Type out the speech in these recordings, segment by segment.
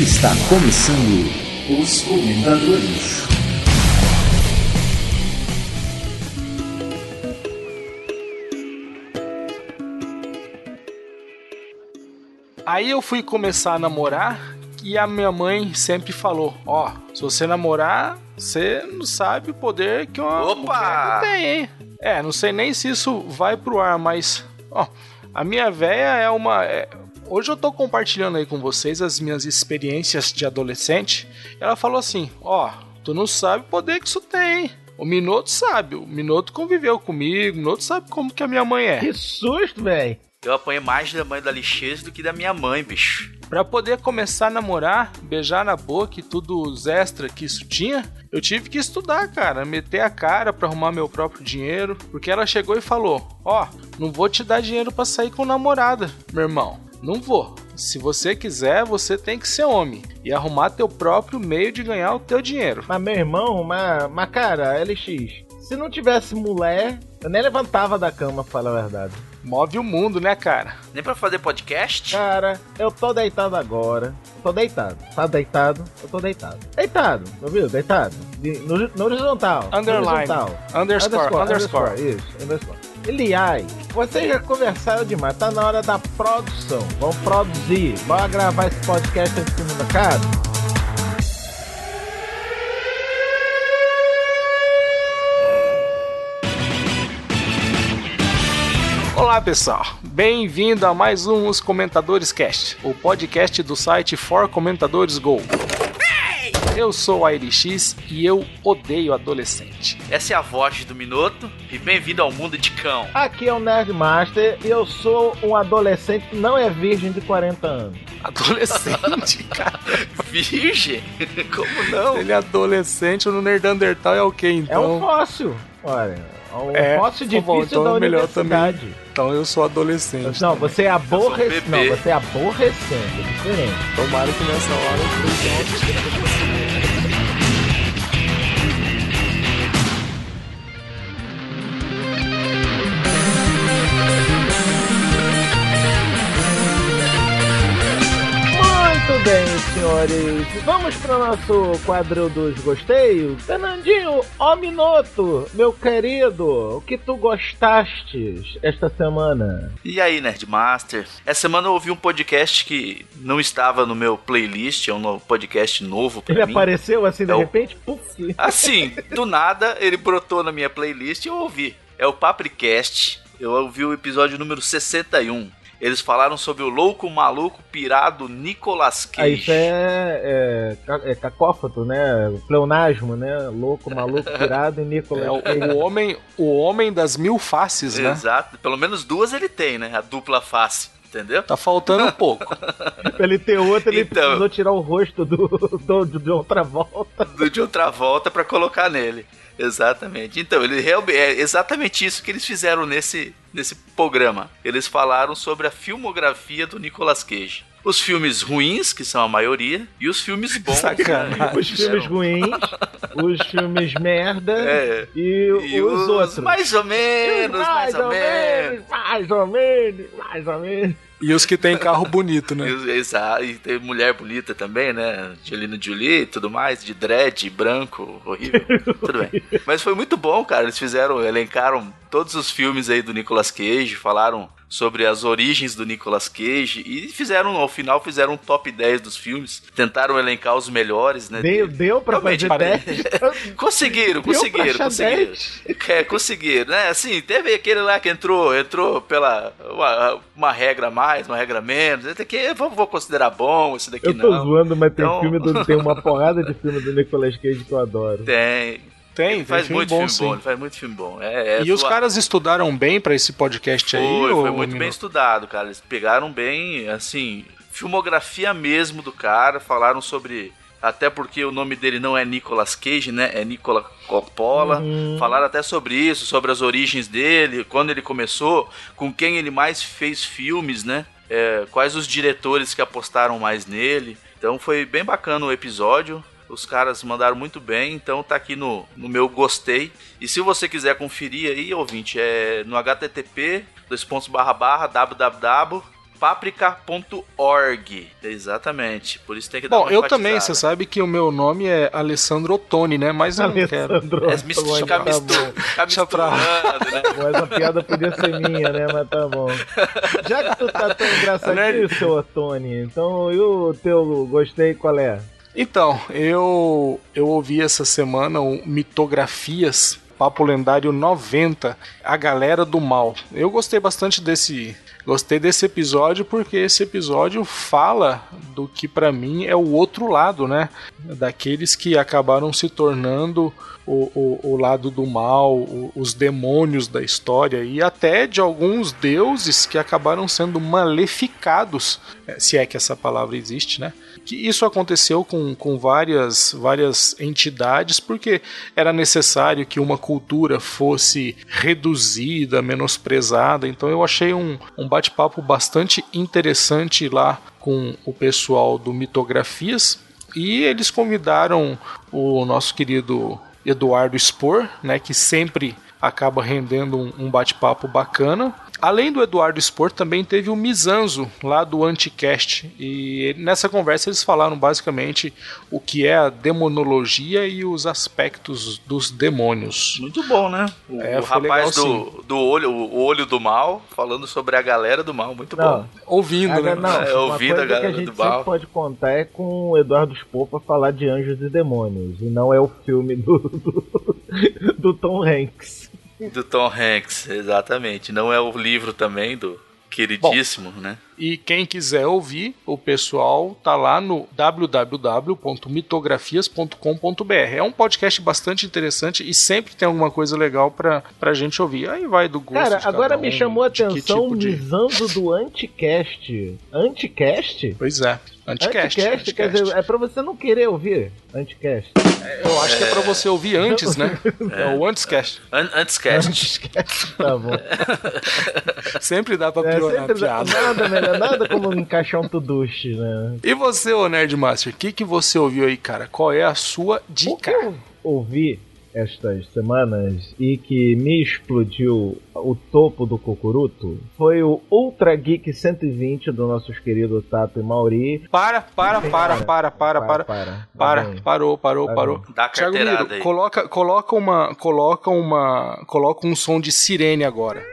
Está começando os comentadores. Aí eu fui começar a namorar e a minha mãe sempre falou: Ó, se você namorar, você não sabe o poder que uma Opa! mulher tem, hein? É, não sei nem se isso vai pro ar, mas. Ó, a minha véia é uma. é- Hoje eu tô compartilhando aí com vocês as minhas experiências de adolescente. Ela falou assim: Ó, tu não sabe o poder que isso tem, hein? O Minoto sabe, o Minoto conviveu comigo, o Minoto sabe como que a minha mãe é. Que susto, velho. Eu apanhei mais da mãe da Lixez do que da minha mãe, bicho. Pra poder começar a namorar, beijar na boca e tudo os extra que isso tinha, eu tive que estudar, cara, meter a cara pra arrumar meu próprio dinheiro, porque ela chegou e falou: "Ó, não vou te dar dinheiro pra sair com namorada, meu irmão. Não vou. Se você quiser, você tem que ser homem e arrumar teu próprio meio de ganhar o teu dinheiro." Mas meu irmão, mas, mas cara, LX, se não tivesse mulher, eu nem levantava da cama, pra falar a verdade. Move o mundo, né, cara? Nem pra fazer podcast? Cara, eu tô deitado agora. Eu tô deitado. Tá deitado? Eu tô deitado. Deitado, ouviu? Deitado. De- no, no horizontal. no Underline. horizontal. Underscore, underscore. Isso, underscore. Aliás, vocês já conversaram demais. Tá na hora da produção. Vamos produzir. Bora gravar esse podcast antes que o mundo acabe? Olá pessoal, bem-vindo a mais um Os Comentadores Cast, o podcast do site For Comentadores Go. Eu sou a LX e eu odeio adolescente. Essa é a voz do Minoto e bem-vindo ao mundo de cão. Aqui é o Nerdmaster e eu sou um adolescente que não é virgem de 40 anos. Adolescente, cara. Virgem? Como não? Ele é adolescente no Nerdandertal é o que É então? um fóssil. Olha, é um É, fóssil tá bom, difícil então da é melhor universidade. Então eu sou adolescente. Não, você é aborrecente. Um Não, você é aborrecente, é diferente. Tomara que nessa hora eu Muito bem, senhores. Vamos para o nosso quadro dos gosteios. Fernandinho, ó Minoto, meu querido, o que tu gostastes esta semana? E aí, Nerdmaster? Essa semana eu ouvi um podcast que não estava no meu playlist, é um podcast novo pra Ele mim. apareceu assim de É o- repente? Puf. Assim, do nada, ele brotou na minha playlist e eu ouvi. É o Papricast. Eu ouvi o episódio número 61. Eles falaram sobre o louco, maluco, pirado Nicolas Ah, Cage. isso é, é, é cacófato, né? Pleonasmo, né? Louco, maluco, pirado e Nicolas. É o, o homem, o homem das mil faces, né? Exato. Pelo menos duas ele tem, né? A dupla face. Entendeu? Tá faltando um pouco. Pra ele ter outro, ele Então. precisou tirar o rosto do, do, de outra volta. Do- De outra volta pra colocar nele. Exatamente. Então, ele realmente é exatamente isso que eles fizeram nesse, nesse programa. Eles falaram sobre a filmografia do Nicolas Cage. Os filmes ruins, que são a maioria, e os filmes bons. Sacanagem. né? Os filmes ruins, os filmes merda É. e, E os, outros. Mais ou menos, mais, ou menos. mais ou menos, mais ou menos. E os que tem carro bonito, né? os- exa- e tem mulher bonita também, né? Angelina Jolie e tudo mais, de dread, branco, horrível. tudo bem. Mas foi muito bom, cara. Eles fizeram, elencaram todos os filmes aí do Nicolas Cage, falaram sobre as origens do Nicolas Cage e fizeram, ao final, fizeram um top 10 dos filmes. Tentaram elencar os melhores, né? Deu, deu pra Realmente, fazer parece- teste? Conseguiram, Deu pra conseguiram, conseguiram. 10? É, conseguiram, né? Assim, teve aquele lá que entrou, entrou pela uma, uma regra a mais, uma regra a menos. Esse daqui eu vou, vou considerar bom, esse daqui Eu tô não. zoando, mas tem, Então- filme do, tem uma porrada de filme do Nicolas Cage que eu adoro. Tem. Tem, Ele tem faz filme muito bom, filme sim. bom, ele faz muito filme bom. É, é E os zoa- caras estudaram bem pra esse podcast aí? Foi, ou foi muito bem estudado, cara. Eles pegaram bem, assim, filmografia mesmo do cara, falaram sobre. Até porque o nome dele não é Nicolas Cage, né? É Nicola Coppola. Uhum. Falaram até sobre isso, sobre as origens dele, quando ele começou, com quem ele mais fez filmes, né? É, quais os diretores que apostaram mais nele. Então foi bem bacana o episódio. Os caras mandaram muito bem, então tá aqui no, no meu gostei. E se você quiser conferir aí, ouvinte, é no http dois pontos barra barra www paprika.org. Exatamente. Por isso tem que dar Bom, uma eu também, você sabe que o meu nome é Alessandro Ottoni, né? Mas eu não quero. Alessandro, É, mistura, tá tá Deixa pra né? Bom, essa piada podia ser minha, né? Mas tá bom. Já que tu tá tão engraçadinho, Né? seu Tony, então e o teu gostei qual é? Então, eu eu ouvi essa semana o Mitografias, Papo Lendário 90, A Galera do Mal. Eu gostei bastante desse gostei desse episódio porque esse episódio fala do que pra mim é o outro lado, né? Daqueles que acabaram se tornando o, o, o lado do mal, o- os demônios da história e até de alguns deuses que acabaram sendo maleficados, eh, se é que essa palavra existe, né? Que isso aconteceu com, com várias, várias entidades porque era necessário que uma cultura fosse reduzida, menosprezada. Então eu achei um, um bate-papo bastante interessante lá com o pessoal do Mitografias. E eles convidaram o nosso querido Eduardo Spor, né, que sempre acaba rendendo um, um bate-papo bacana. Além do Eduardo Spor, também teve o Mizanzo, lá do Anticast. E nessa conversa eles falaram basicamente o que é a demonologia e os aspectos dos demônios. Muito bom, né? O, É, o rapaz legal, do, do olho, o olho do mal, falando sobre a galera do mal. Muito Não, bom. Ouvindo, Aga- né? não, É, uma ouvindo coisa a que a galera gente do sempre mal. pode contar é com o Eduardo Spor pra falar de Anjos e Demônios, e não é o filme do, do, do Tom Hanks. Do Tom Hanks, exatamente. Não é o livro também do queridíssimo, né? E quem quiser ouvir, o pessoal tá lá no www.mitografias.com.br. É um podcast bastante interessante e sempre tem alguma coisa legal pra, pra gente ouvir. Aí vai do gosto Cara, de cada agora um, me chamou a atenção tipo de- Mizando do Anticast. Anticast? Pois é, Anticast. Anticast, quer dizer, é pra você não querer ouvir Anticast. Eu acho que é pra você ouvir antes, né? É, o Antiscast. An antes cast. Anticast, tá bom. Sempre dá pra É, piorar sempre a piada. nada melhor, nada como encaixar um tuduche, né? E você, ô Nerdmaster, o que, que você ouviu aí, cara? Qual é a sua O que dica? eu ouvi estas semanas e que me explodiu o topo do cocuruto foi o Ultra Geek 120 do nossos queridos Tato e Mauri. Para, para, para, para, para, para. para. Para, Tá parou, parou, Tá parou. Dá carteirada Miro, aí. coloca, coloca uma, coloca uma, coloca um som de sirene agora.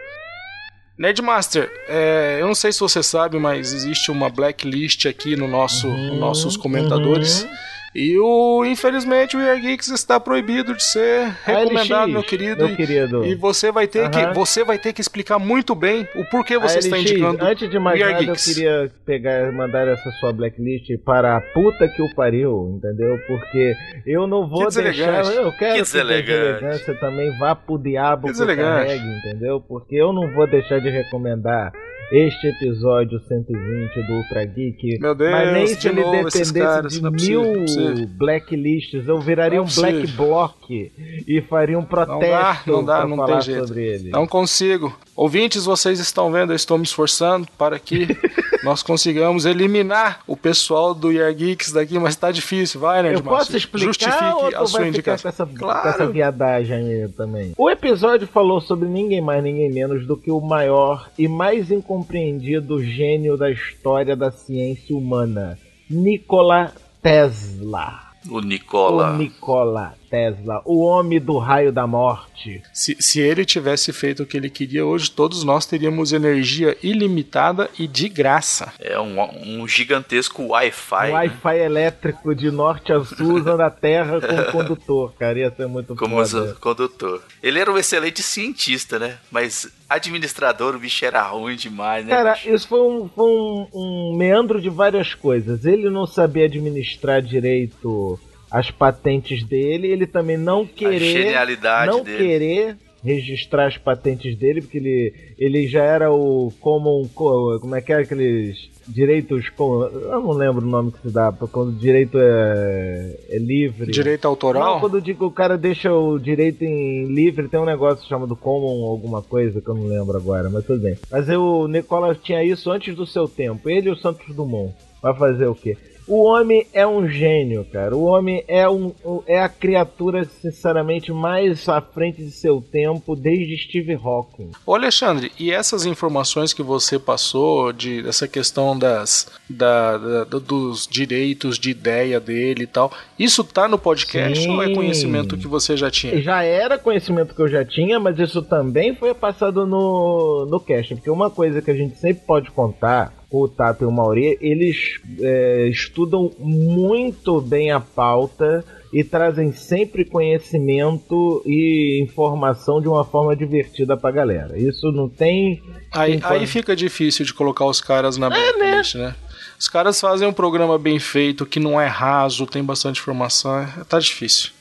Nerdmaster, é, eu não sei se você sabe, mas existe uma blacklist aqui no nosso, Uhum, nos nossos comentadores. E o, infelizmente, o Year Geeks está proibido de ser recomendado, ALX, meu querido. Meu e- querido. E você vai ter que Aham. você vai ter que explicar muito bem o porquê você está ALX, indicando Antes de mais nada, eu Geeks. queria pegar, mandar essa sua blacklist para a puta que o pariu, entendeu? Porque eu não vou Que deixar. Eu quero Que que, deselegância também vá pro diabo Que que o carregue, entendeu? Porque eu não vou deixar de recomendar este episódio 120 do Ultra Geek. Meu Deus, mas nem se ele novo dependesse de não é mil não é possível. blacklists, eu viraria Não é um black block e faria um protesto não dá, pra não falar tem jeito. sobre ele. Não consigo. Ouvintes, vocês estão vendo, eu estou me esforçando para que nós consigamos eliminar o pessoal do Year Geeks daqui, mas tá difícil, vai, Eu Nerdmaster. posso explicar Justifique a sua indicação. com essa, Claro. com essa viadagem aí também? O episódio falou sobre ninguém mais, ninguém menos do que o maior e mais incompreendido gênio da história da ciência humana, Nikola Tesla. O Nicola. O Nikola Tesla, o homem do raio da morte. Se, se ele tivesse feito o que ele queria hoje, todos nós teríamos energia ilimitada e de graça. É um, um gigantesco Wi-Fi. Um né? Wi-Fi elétrico de norte a sul usando a terra como condutor, cara. Ia ser muito Como foda. condutor. Ele era um excelente cientista, né? Mas administrador, o bicho era ruim demais, né? Cara, bicho? isso foi, um, foi um- um meandro de várias coisas. Ele não sabia administrar direito as patentes dele, ele também não A querer, genialidade não dele. querer registrar as patentes dele, porque ele, ele já era o common, co- como é que é aqueles direitos, eu não lembro o nome que se dá, quando o direito é, é livre. Direito Não, autoral? quando eu digo que o cara deixa o direito em livre, tem um negócio chamado common alguma coisa que eu não lembro agora, mas tudo bem. Mas eu, o Nicola tinha isso antes do seu tempo, ele e o Santos Dumont. Vai fazer o quê? O homem é um gênio, cara. O homem é, um, é a criatura, sinceramente, mais à frente de seu tempo desde Steve Hawking. Ô Alexandre, e essas informações que você passou de dessa questão das da, da, dos direitos de ideia dele e tal, isso tá no podcast Sim. ou é conhecimento que você já tinha? Já era conhecimento que eu já tinha, mas isso também foi passado no, no cast, porque uma coisa que a gente sempre pode contar o Tato e o Mauri, eles é, estudam muito bem a pauta e trazem sempre conhecimento e informação de uma forma divertida pra galera. Isso não tem. Aí, aí fica difícil de colocar os caras na é, né? né? Os caras fazem um programa bem feito, que não é raso, tem bastante informação. É, tá difícil. Tá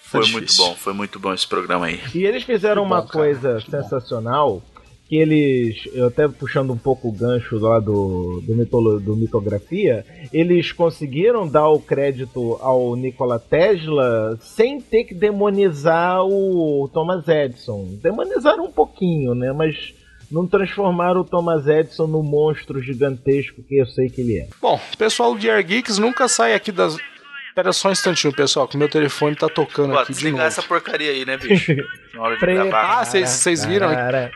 foi difícil. muito bom, foi muito bom esse programa aí. E eles fizeram uma bom, coisa sensacional. Bom que eles, até puxando um pouco o gancho lá do, do, mitolo, do mitografia, eles conseguiram dar o crédito ao Nikola Tesla sem ter que demonizar o Thomas Edison. Demonizaram um pouquinho, né? Mas não transformaram o Thomas Edison no monstro gigantesco que eu sei que ele é. Bom, pessoal de Air Geeks nunca sai aqui das, Pera só um instantinho, pessoal, que meu telefone tá tocando Pô, aqui de novo. essa porcaria aí, né, bicho? Na hora de gravar. Ah, vocês viram?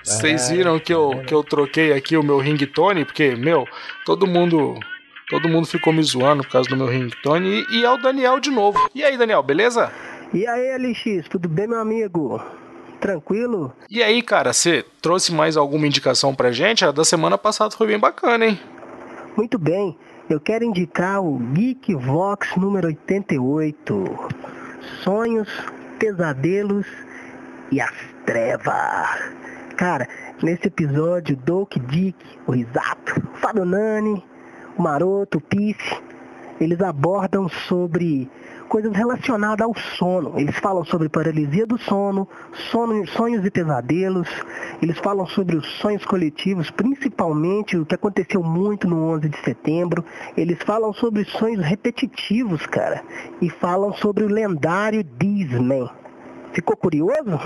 Vocês viram que eu, que eu troquei aqui o meu ringtone? Porque, meu, todo mundo Todo mundo ficou me zoando por causa do meu ringtone. E, e, é o Daniel de novo. E aí, Daniel, beleza? E aí, LX, tudo bem, meu amigo? Tranquilo? E aí, cara, você trouxe mais alguma indicação pra gente? A da semana passada foi bem bacana, hein? Muito bem eu quero indicar o Geek Vox número 88. Sonhos, pesadelos e as trevas. Cara, nesse episódio, Doc Dick, o Risato, o Fábio Nani, o Maroto, o Pice, eles abordam sobre coisas relacionadas ao sono. Eles falam sobre paralisia do sono, sono, sonhos e pesadelos. Eles falam sobre os sonhos coletivos, principalmente o que aconteceu muito no 11 de setembro. Eles falam sobre sonhos repetitivos, cara. E falam sobre o lendário Disney. Ficou curioso?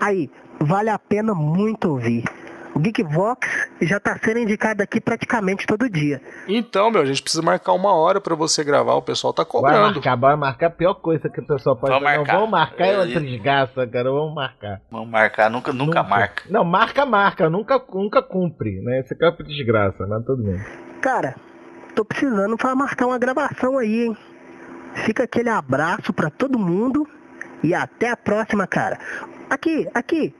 Aí, vale a pena muito ouvir. O Geekvox já está sendo indicado aqui praticamente todo dia. Então, meu, a gente precisa marcar uma hora para você gravar, o pessoal tá cobrando. Vai marcar, vai marcar a pior coisa que o pessoal pode fazer. Não vamos marcar é outra desgraça, cara, vamos marcar. Vamos marcar, nunca, nunca, nunca, marca. Não, marca, marca, nunca, nunca cumpre, né? Esse cara é desgraça, mas tudo bem. Cara, tô precisando para marcar uma gravação aí, hein? Fica aquele abraço para todo mundo e até a próxima, cara. Aqui, aqui,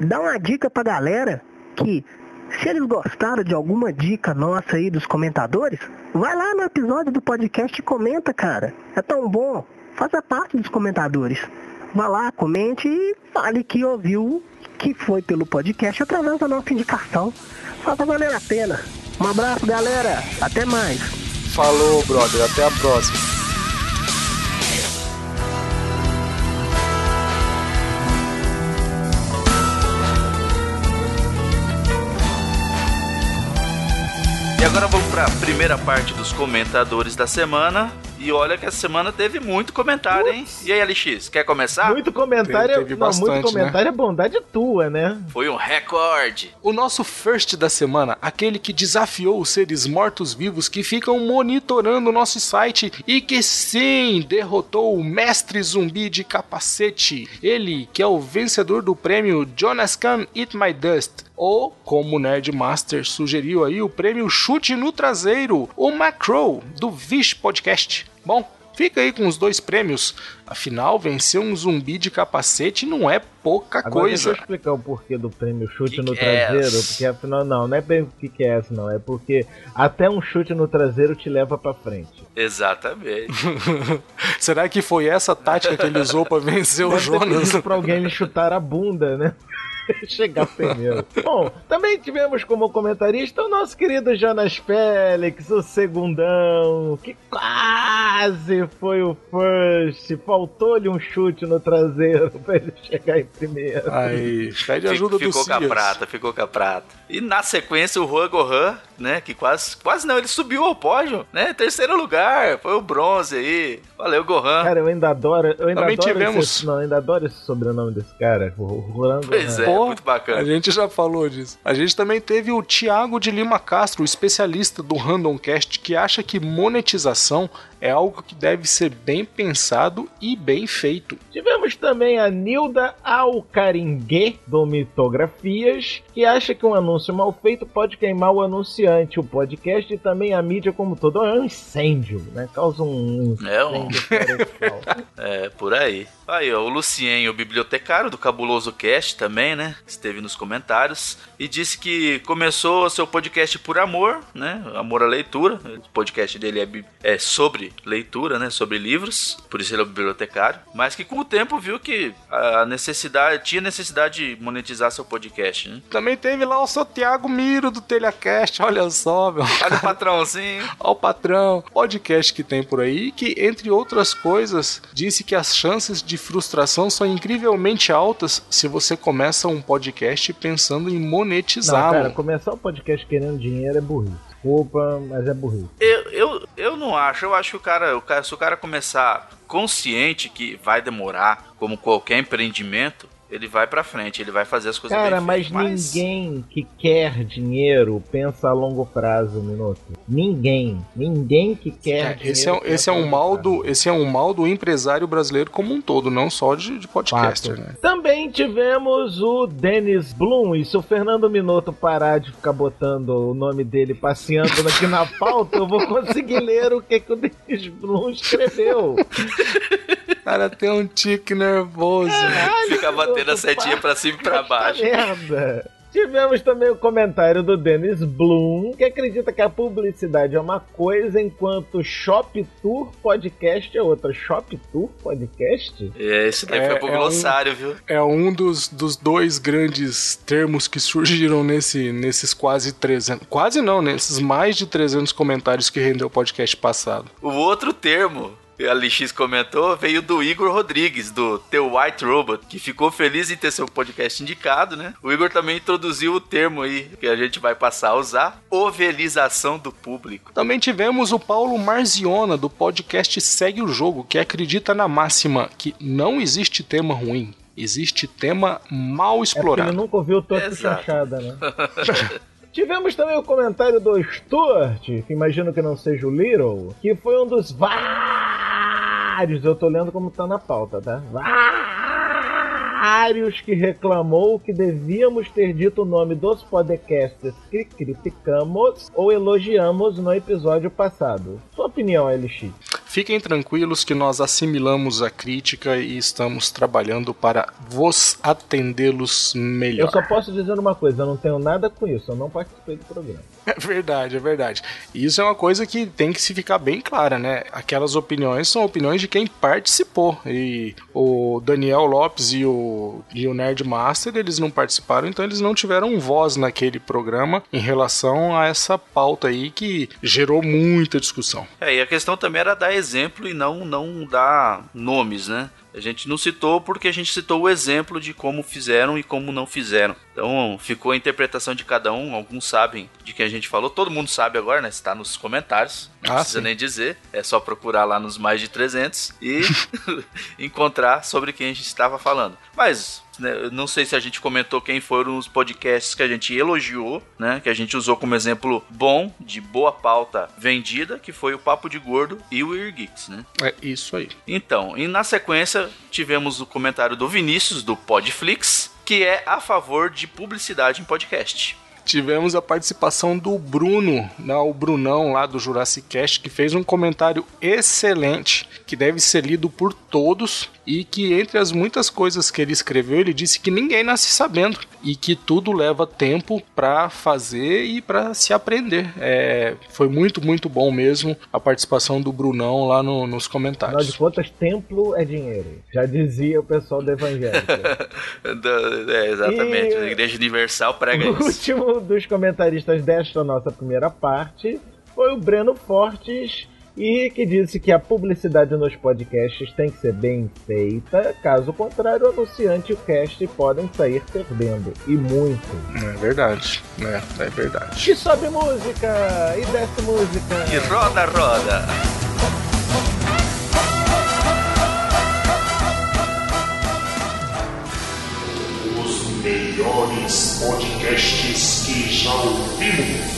dá uma dica pra galera que se eles gostaram de alguma dica nossa aí dos comentadores, vai lá no episódio do podcast e comenta, cara. É tão bom. Faça parte dos comentadores. Vá lá, comente e fale que ouviu, que foi pelo podcast através da nossa indicação. Faça valer a pena. Um abraço, galera. Até mais. Falou, brother. Até a próxima. Agora vamos para a primeira parte dos comentadores da semana. E olha que essa semana teve muito comentário, hein? E aí, LX, quer começar? Muito comentário, teve, teve não, bastante, muito comentário né? é bondade tua, né? Foi um recorde. O nosso first da semana, aquele que desafiou os seres mortos-vivos que ficam monitorando o nosso site e que sim, derrotou o mestre zumbi de capacete. Ele, que é o vencedor do prêmio Jonas Can Eat My Dust ou, como o Nerdmaster sugeriu aí, o prêmio Chute no Traseiro, o Macro, do Vish Podcast. Bom, fica aí com os dois prêmios. Afinal, vencer um zumbi de capacete não é pouca Agora coisa. Deixa eu explicar o porquê do prêmio chute que no que é traseiro. É porque afinal, não, não é bem o que, que é essa, não. É porque até um chute no traseiro te leva pra frente. Exatamente. Será que foi essa tática que ele usou pra vencer Deve o Jonas? Pra alguém me chutar a bunda, né? chegar primeiro. Bom, também tivemos como comentarista o nosso querido Jonas Félix, o segundão, que quase foi o first. Faltou-lhe um chute no traseiro pra ele chegar em primeiro. Aí, pede ajuda ficou, do Ficou com a prata, ficou com a prata. E na sequência o Juan Gohan né? Que quase, quase não, ele subiu ao pódio, né? Terceiro lugar, foi o bronze aí. Valeu, Gohan. Cara, eu ainda adoro. Eu ainda Também adoro tivemos- Esse, não, eu ainda adoro esse sobrenome desse cara. O Roran Pois Gohan. é, Pô, muito bacana. A gente já falou disso. A gente também teve o Thiago de Lima Castro, o especialista do Randomcast, que acha que monetização é algo que deve ser bem pensado e bem feito. Tivemos também a Nilda Alcaringue, do Mitografias, que acha que um anúncio mal feito pode queimar o anunciante, o podcast e também a mídia como todo. É um incêndio, né? Causa um É um- incêndio. É, por aí. Aí, ó, o Lucien, o bibliotecário do Cabuloso Cast também, né? Esteve nos comentários e disse que começou seu podcast por amor, né? Amor à leitura. O podcast dele é, é sobre leitura, né? Sobre livros. Por isso ele é o bibliotecário. Mas que com o tempo viu que a necessidade, tinha necessidade de monetizar seu podcast, né? Também teve lá o seu Thiago Miro do Telecast, olha só, meu. Olha o patrãozinho. Ó o patrão, podcast que tem por aí, que entre outras coisas, disse que as chances de frustração são incrivelmente altas se você começa um podcast pensando em Não, monetizá-lo. cara, começar o podcast querendo dinheiro é burrice. Desculpa, mas é burrice. Eu, eu, eu não acho. Eu acho que o cara, o cara, se o cara começar consciente que vai demorar, como qualquer empreendimento, ele vai pra frente, ele vai fazer as coisas Cara, bem mas feitas. ninguém que quer dinheiro pensa a longo prazo, Minuto. Ninguém. Ninguém que quer É, dinheiro. esse, é, um- esse é um longo mal do esse é um mal do empresário brasileiro como um todo, não só de, de podcaster, né? Também tivemos o Dennis Bloom. E se o Fernando Minuto parar de ficar botando o nome dele passeando aqui na pauta, eu vou conseguir ler o que, que o Dennis Bloom escreveu. Cara, tem um tique nervoso. Caralho, Fica batendo a setinha pra cima e pra baixo. merda. Tivemos também o comentário do Dennis Bloom, que acredita que a publicidade é uma coisa, enquanto Shop Tour Podcast é outra. Shop Tour Podcast? É, esse daí É- foi pro é um- glossário, viu? É um dos, dos dois grandes termos que surgiram nesse, nesses quase 300. Quase não, nesses mais de 300 comentários que rendeu o podcast passado. O outro termo a LX comentou veio do Igor Rodrigues, do The White Robot, que ficou feliz em ter seu podcast indicado, né? O Igor também introduziu o termo aí que a gente vai passar a usar: ovelização do público. Também tivemos o Paulo Marziona, do podcast Segue o Jogo, que acredita na máxima que não existe tema ruim, existe tema mal É porque ele explorado. nunca ouviu o Toto Exato. Chanchada, né? Tivemos também o comentário do Stuart, que imagino que não seja o Little, que foi um dos vários, eu tô lendo como tá na pauta, tá? Vários que reclamou que devíamos ter dito o nome dos podcasts que criticamos ou elogiamos no episódio passado. Sua opinião, LX? Fiquem tranquilos que nós assimilamos a crítica e estamos trabalhando para vos atendê-los melhor. Eu só posso dizer uma coisa, eu não tenho nada com isso, eu não participei do programa. É verdade, é verdade. E isso é uma coisa que tem que se ficar bem clara, né? Aquelas opiniões são opiniões de quem participou. E o Daniel Lopes e o, e o Nerd Master, eles não participaram, então eles não tiveram voz naquele programa em relação a essa pauta aí que gerou muita discussão. É, e a questão também era dar exemplo e não, não dar nomes, né? A gente não citou porque a gente citou o exemplo de como fizeram e como não fizeram. Então ficou a interpretação de cada um. Alguns sabem de quem a gente falou. Todo mundo sabe agora, né? Está nos comentários. Não Ah, precisa sim. nem dizer. É só procurar lá nos mais de 300 e encontrar sobre quem a gente estava falando. Mas né, não sei se a gente comentou quem foram os podcasts que a gente elogiou, né? Que a gente usou como exemplo bom, de boa pauta vendida, que foi o Papo de Gordo e o Ear Geeks, né? É isso aí. Então, e na sequência tivemos o comentário do Vinícius, do Podflix, que é a favor de publicidade em podcast. Tivemos a participação do Bruno, né, o Brunão lá do Jurassic Cast, que fez um comentário excelente, que deve ser lido por todos, e que entre as muitas coisas que ele escreveu, ele disse que ninguém nasce sabendo, e que tudo leva tempo pra fazer e pra se aprender. É, foi muito, muito bom mesmo a participação do Brunão lá no- nos Afinal de comentários. contas, templo é dinheiro. Já dizia o pessoal do evangélico. Da- é, exatamente, E- a Igreja Universal prega O isso. último dos comentaristas desta nossa primeira parte foi o Breno Fortes, e que disse que a publicidade nos podcasts tem que ser bem feita, caso contrário, o anunciante e o cast podem sair perdendo. E muito. É verdade, é, é verdade. E sobe música! E desce música! E roda, roda! Os melhores podcasts que já ouvimos.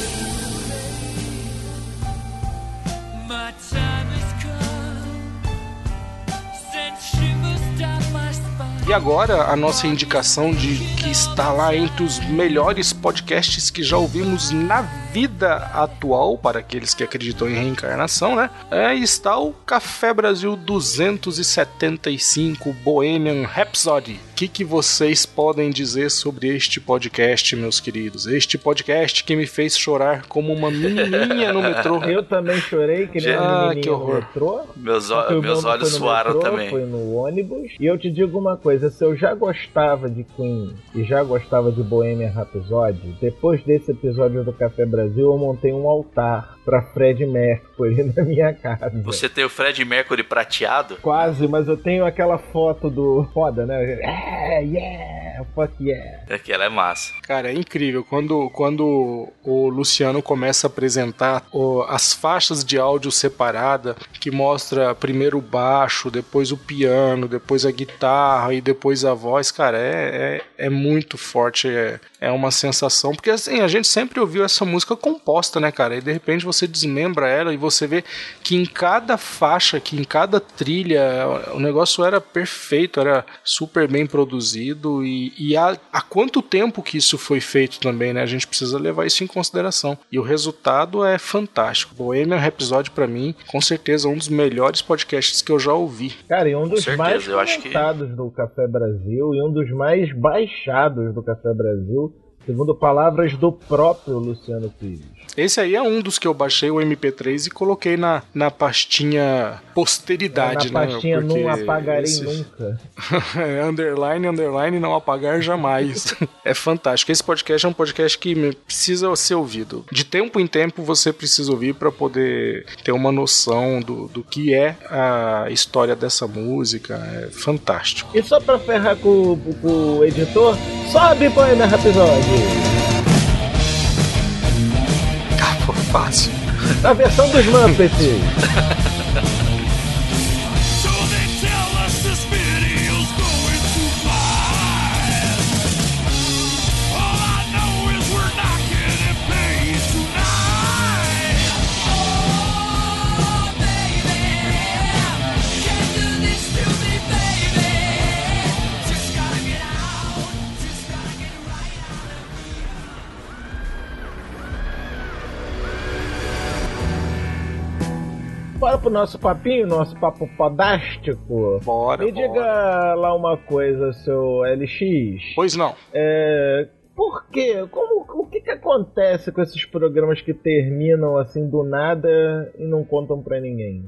E agora a nossa indicação de que está lá entre os melhores podcasts que já ouvimos na vida atual, para aqueles que acreditam em reencarnação, né? É, está o Café Brasil 275 Bohemian Rhapsody. O que, que vocês podem dizer sobre este podcast, meus queridos? Este podcast que me fez chorar como uma menininha no metrô. Eu também chorei, que nem Ah, que menininha no horror. metrô. Meus, o meus olhos suaram metrô, também. Foi no ônibus. E eu te digo uma coisa: se eu já gostava de Queen e já gostava de Bohemian Rhapsody, depois desse episódio do Café Brasil, eu montei um altar pra Fred Mercury na minha casa. Você tem o Fred Mercury prateado? Quase, mas eu tenho aquela foto do. Foda, né? É, yeah, fuck yeah. Aquela é massa. Cara, é incrível. Quando, quando o Luciano começa a apresentar o- as faixas de áudio separada, que mostra primeiro o baixo, depois o piano, depois a guitarra e depois a voz, cara, é, é, é muito forte. É, é uma sensação. Porque assim, a gente sempre ouviu essa música composta, né, cara? E de repente você desmembra ela e você vê que em cada faixa, que em cada trilha, o negócio era perfeito, era super bem produzido e, e há, há quanto tempo que isso foi feito também, né? A gente precisa levar isso em consideração. E o resultado é fantástico. Bohemian Rhapsody pra mim, com certeza um dos melhores podcasts que eu já ouvi. Cara, e um dos certeza, mais eu acho que- comentados do Café Brasil e um dos mais baixados do Café Brasil, segundo palavras do próprio Luciano Pires. Esse aí é um dos que eu baixei o MP3 e coloquei na, na pastinha posteridade, na né? pastinha Porque não apagarei esse- nunca. É, underline, underline, não apagar jamais. é fantástico. Esse podcast é um podcast que precisa ser ouvido. De tempo em tempo você precisa ouvir para poder ter uma noção do, do que é a história dessa música. É fantástico. E só pra ferrar com, com o editor, sobe Bohemian Rhapsody! Ah, pô, fácil. A versão dos Muppets! pro nosso papinho, nosso papo podástico. Bora, Me bora. diga lá uma coisa, seu LX. Pois não. É, por quê? Como, o que, que acontece com esses programas que terminam assim do nada e não contam pra ninguém?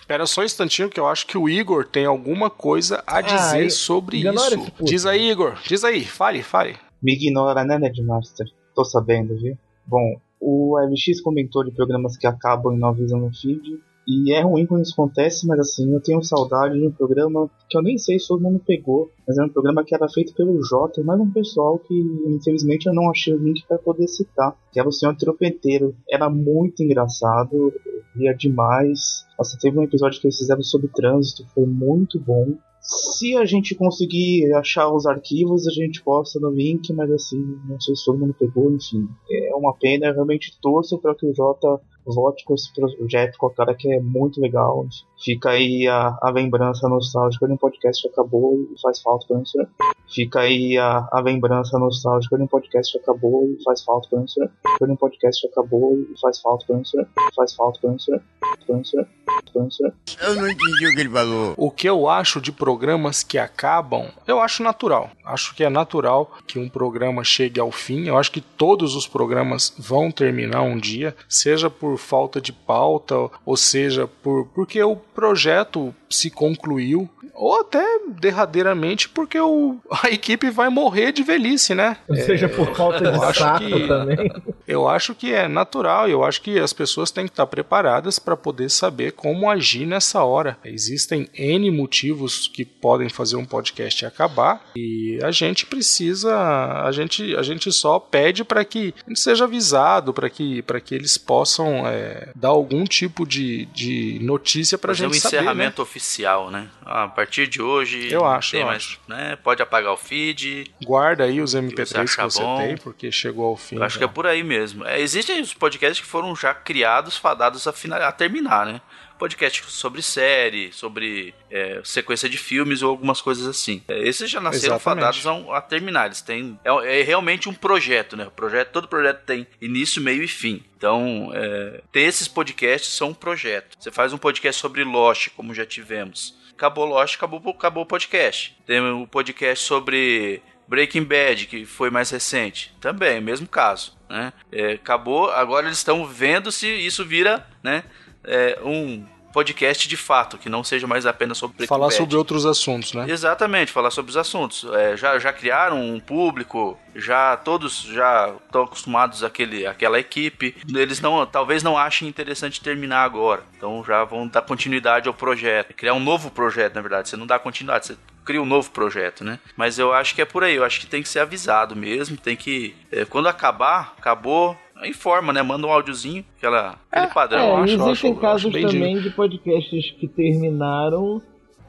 Espera só um instantinho que eu acho que o Igor tem alguma coisa a dizer e- sobre isso. Diz aí, Igor. Diz aí. Fale, fale. Me ignora, né, Nedmaster? Tô sabendo, viu? Bom, o LX comentou de programas que acabam e não avisam no feed. E é ruim quando isso acontece, mas assim, eu tenho saudade de um programa que eu nem sei se todo mundo pegou, mas era um programa que era feito pelo Jota, mas um pessoal que infelizmente eu não achei o link para poder citar, que era o Senhor Tropeteiro. Era muito engraçado, ria demais. Nossa, teve um episódio que eles fizeram sobre trânsito, foi muito bom. Se a gente conseguir achar os arquivos, a gente posta no link, mas assim, não sei se todo mundo pegou, enfim. É uma pena, eu realmente torço para que o Jota volte com esse projeto com a cara que é muito legal. Fica aí a, a lembrança nostálgica de um podcast que acabou e faz falta pra gente. Fica aí a, a lembrança nostálgica de um podcast que acabou e faz falta pra gente. De um podcast que acabou e faz falta pra gente. Faz falta gente. É- Eu não entendi o que ele falou. O que eu acho de programas que acabam, eu acho natural. Acho que é natural que um programa chegue ao fim. Eu acho que todos os programas vão terminar um dia, seja por falta de pauta, ou seja por porque o projeto se concluiu, ou até derradeiramente porque o, a equipe vai morrer de velhice, né? Ou seja, por falta de eu acho saco que- também. Eu acho que é natural, eu acho que as pessoas têm que estar preparadas para poder saber como agir nessa hora. Existem N motivos que podem fazer um podcast acabar e a gente precisa, a gente, a gente só pede para que a gente seja avisado, para que, para que eles possam é, dar algum tipo de, de notícia para a Fazer um gente saber. né? encerramento oficial, né? Ah, a partir de hoje. Eu acho, tem eu mais, né? Pode apagar o feed. Guarda aí os você MP3 que achar você bom. tem, porque chegou ao fim. Eu acho que é já. por aí mesmo. É, existem os podcasts que foram já criados, fadados a, fina- a terminar, né? Podcast sobre série, sobre é, sequência de filmes ou algumas coisas assim. É, esses já nasceram Exatamente. fadados a, um- a terminar. Eles têm. É, é realmente um projeto, né? O projeto, todo projeto tem início, meio e fim. Então, é, ter esses podcasts são um projeto. Você faz um podcast sobre Lost, como já tivemos. Acabou Lost, acabou, acabou o podcast. Tem o podcast sobre Breaking Bad, que foi mais recente, também, mesmo caso, né? É, acabou, agora eles estão vendo se isso vira, né, é, um podcast de fato, que não seja mais apenas sobre Breaking Falar Bad. sobre outros assuntos, né? Exatamente, falar sobre os assuntos. É, já, já criaram um público, já todos já estão acostumados àquele, àquela equipe. Eles não, talvez não achem interessante terminar agora. Então já vão dar continuidade ao projeto. Criar um novo projeto, na verdade. Você não dá continuidade, você cria um novo projeto, né? Mas eu acho que é por aí. Eu acho que tem que ser avisado mesmo. Tem que. é, quando acabar, acabou. Informa, né? Manda um áudiozinho, aquela, aquele padrão. É, eu acho, existem acho- eu casos acho bem também de podcasts que terminaram,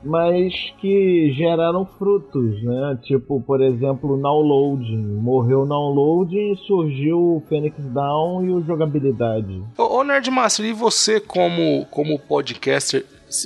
mas que geraram frutos, né? Tipo, por exemplo, o Downloading. Morreu e surgiu o Phoenix Down e o Jogabilidade. Ô, ô Nerdmaster, e você como, como podcaster,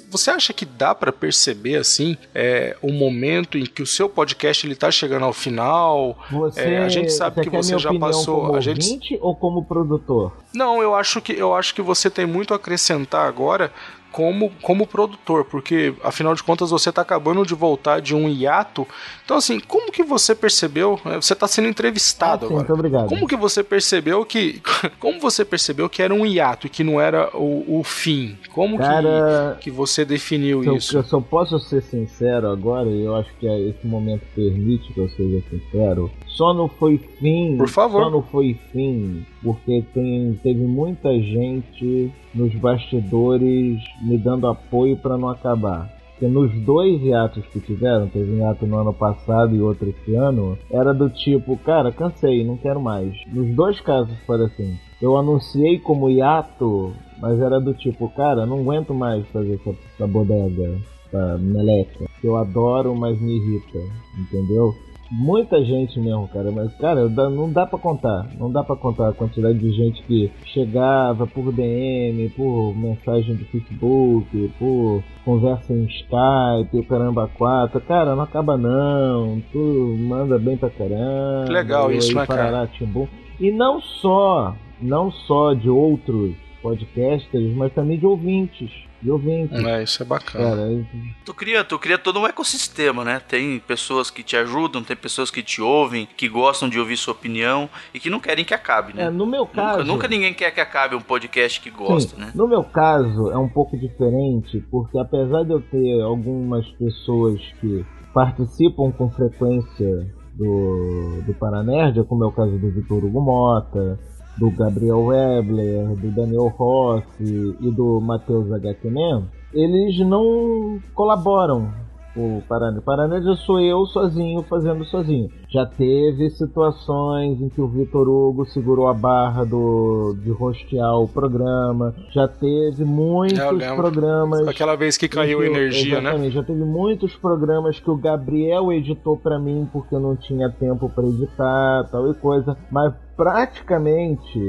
você acha que dá pra perceber assim é, o momento em que o seu podcast ele tá chegando ao final? Você, É, a gente sabe que você já passou- como a gente- ouvinte ou como produtor? Não, eu acho que eu acho que você tem muito a acrescentar agora como, como produtor, porque afinal de contas você está acabando de voltar de um hiato. Então assim, como que você percebeu? é, Você está sendo entrevistado Ah, sim, agora. muito obrigado. Como que você percebeu que como você percebeu que era um hiato e que não era o, o fim? Como Cara, que, que você definiu eu, isso? eu só posso ser sincero agora, e eu acho que é- esse momento permite que eu seja sincero. Só não foi fim. Por favor. Só não foi fim porque tem, teve muita gente nos bastidores me dando apoio para não acabar. Porque nos dois hiatos que tiveram, teve um hiato no ano passado e outro esse ano, era do tipo, cara, cansei, não quero mais. Nos dois casos foi assim. Eu anunciei como hiato, mas era do tipo, cara, não aguento mais fazer essa, essa bodega, essa meleca. Eu adoro, mas me irrita, entendeu? Muita gente mesmo, cara, mas cara, não dá pra contar, não dá pra contar a quantidade de gente que chegava por DM, por mensagem do Facebook, por conversa em Skype, caramba quatro, cara, não acaba não, tu manda bem pra caramba. Legal e isso, aí, né, cara? timbum. E não só, não só de outros podcasters, mas também de ouvintes, de ouvintes. É, isso é bacana. Cara, Tu cria, tu cria todo um ecossistema, né? Tem pessoas que te ajudam, tem pessoas que te ouvem, que gostam de ouvir sua opinião e que não querem que acabe, né? é, no meu caso, Nunca, nunca ninguém quer que acabe um podcast que gosta, Sim, né? No meu caso é um pouco diferente, porque apesar de eu ter algumas pessoas que participam com frequência do, do Paranerd, como é o caso do Vitor Hugo Mota, do Gabriel Webler, do Daniel Rossi e do Matheus H.Q.Man, eles não colaboram o Paranerd. Paranerd sou eu sozinho fazendo sozinho. Já teve situações em que o Vitor Hugo segurou a barra do, de rostear o programa. Já teve muitos programas. Aquela vez que caiu que energia, né? Já teve muitos programas que o Gabriel editou pra mim porque eu não tinha tempo pra editar, tal e coisa. Mas praticamente,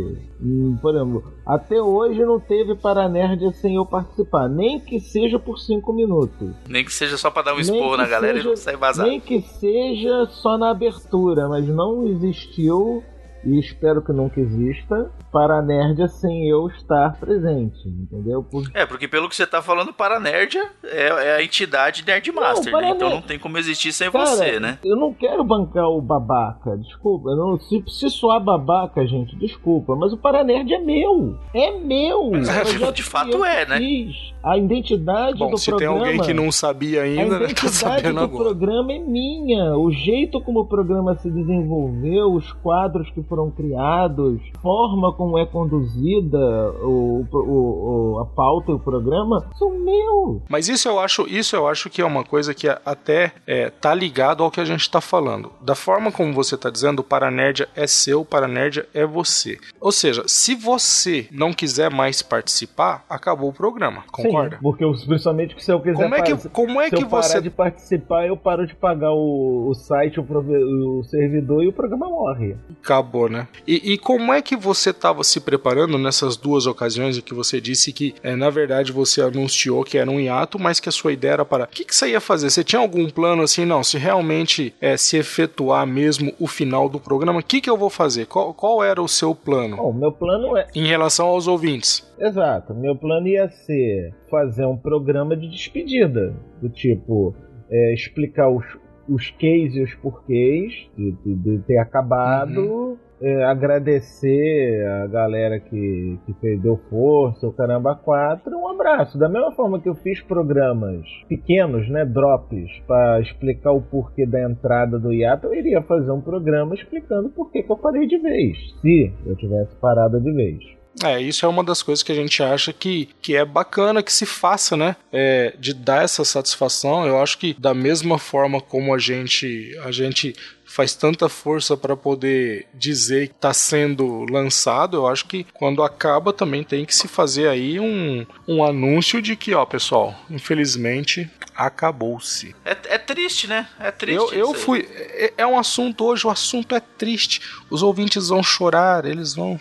hum, por exemplo, até hoje não teve Paranerd sem eu participar, nem que seja por cinco minutos. Nem que seja só pra dar um esporro na galera seja- e não sair vazado. Nem que seja só na abertura, mas não existiu e espero que nunca exista, para a Nerd sem eu estar presente, entendeu? Por... É, porque pelo que você tá falando, Paranerd é, é a entidade Nerdmaster, Não, né? Então não tem como existir sem Cara, você, né? Eu não quero bancar o babaca, desculpa. não, se, se soar babaca, gente, desculpa. Mas o Paranerd é meu. É meu. Mas, de fato é, né? fiz. A identidade Bom, do se programa. tem alguém que não sabia A ainda, né, tá identidade sabendo do agora. programa é minha. O jeito como o programa se desenvolveu, os quadros que foram criados, forma como é conduzida o, o- o- a pauta e o programa são meus. Mas isso eu acho, isso eu acho que é uma coisa que até é, tá ligado ao que a gente tá falando. Da forma como você tá dizendo, o Paranerdia é seu, o Paranerdia é você. Ou seja, se você não quiser mais participar, acabou o programa. Concorda? Sim, porque eu- principalmente que se eu quiser Como é que, como é se que eu parar você de participar, eu paro de pagar o, o site, o, prove- o servidor e o programa morre. acabou, né? E, e como é que você estava se preparando nessas duas ocasiões em que você disse que, é, na verdade, você anunciou que era um hiato, mas que a sua ideia era para. O que, que você ia fazer? Você tinha algum plano assim? Não, se realmente é, se efetuar mesmo o final do programa, o que, que eu vou fazer? Qual, qual era o seu plano Bom, meu plano é. em relação aos ouvintes? Exato, meu plano ia ser fazer um programa de despedida. Do tipo, é, explicar os, os queis e os porquês de, de- de ter acabado. é, agradecer a galera que, que fez, deu força, o Caramba 4, um abraço. Da mesma forma que eu fiz programas pequenos, né, drops, para explicar o porquê da entrada do hiato, eu iria fazer um programa explicando por que que eu parei de vez, se eu tivesse parado de vez. É, isso é uma das coisas que a gente acha que, que é bacana que se faça, né? É, de dar essa satisfação. Eu acho que da mesma forma como a gente, a gente faz tanta força para poder dizer que está sendo lançado, eu acho que quando acaba também tem que se fazer aí um, um anúncio de que, ó, pessoal, infelizmente acabou-se. É, é triste, né? É triste. Eu, eu fui. É, é um assunto hoje, o assunto é triste. Os ouvintes vão chorar, eles vão.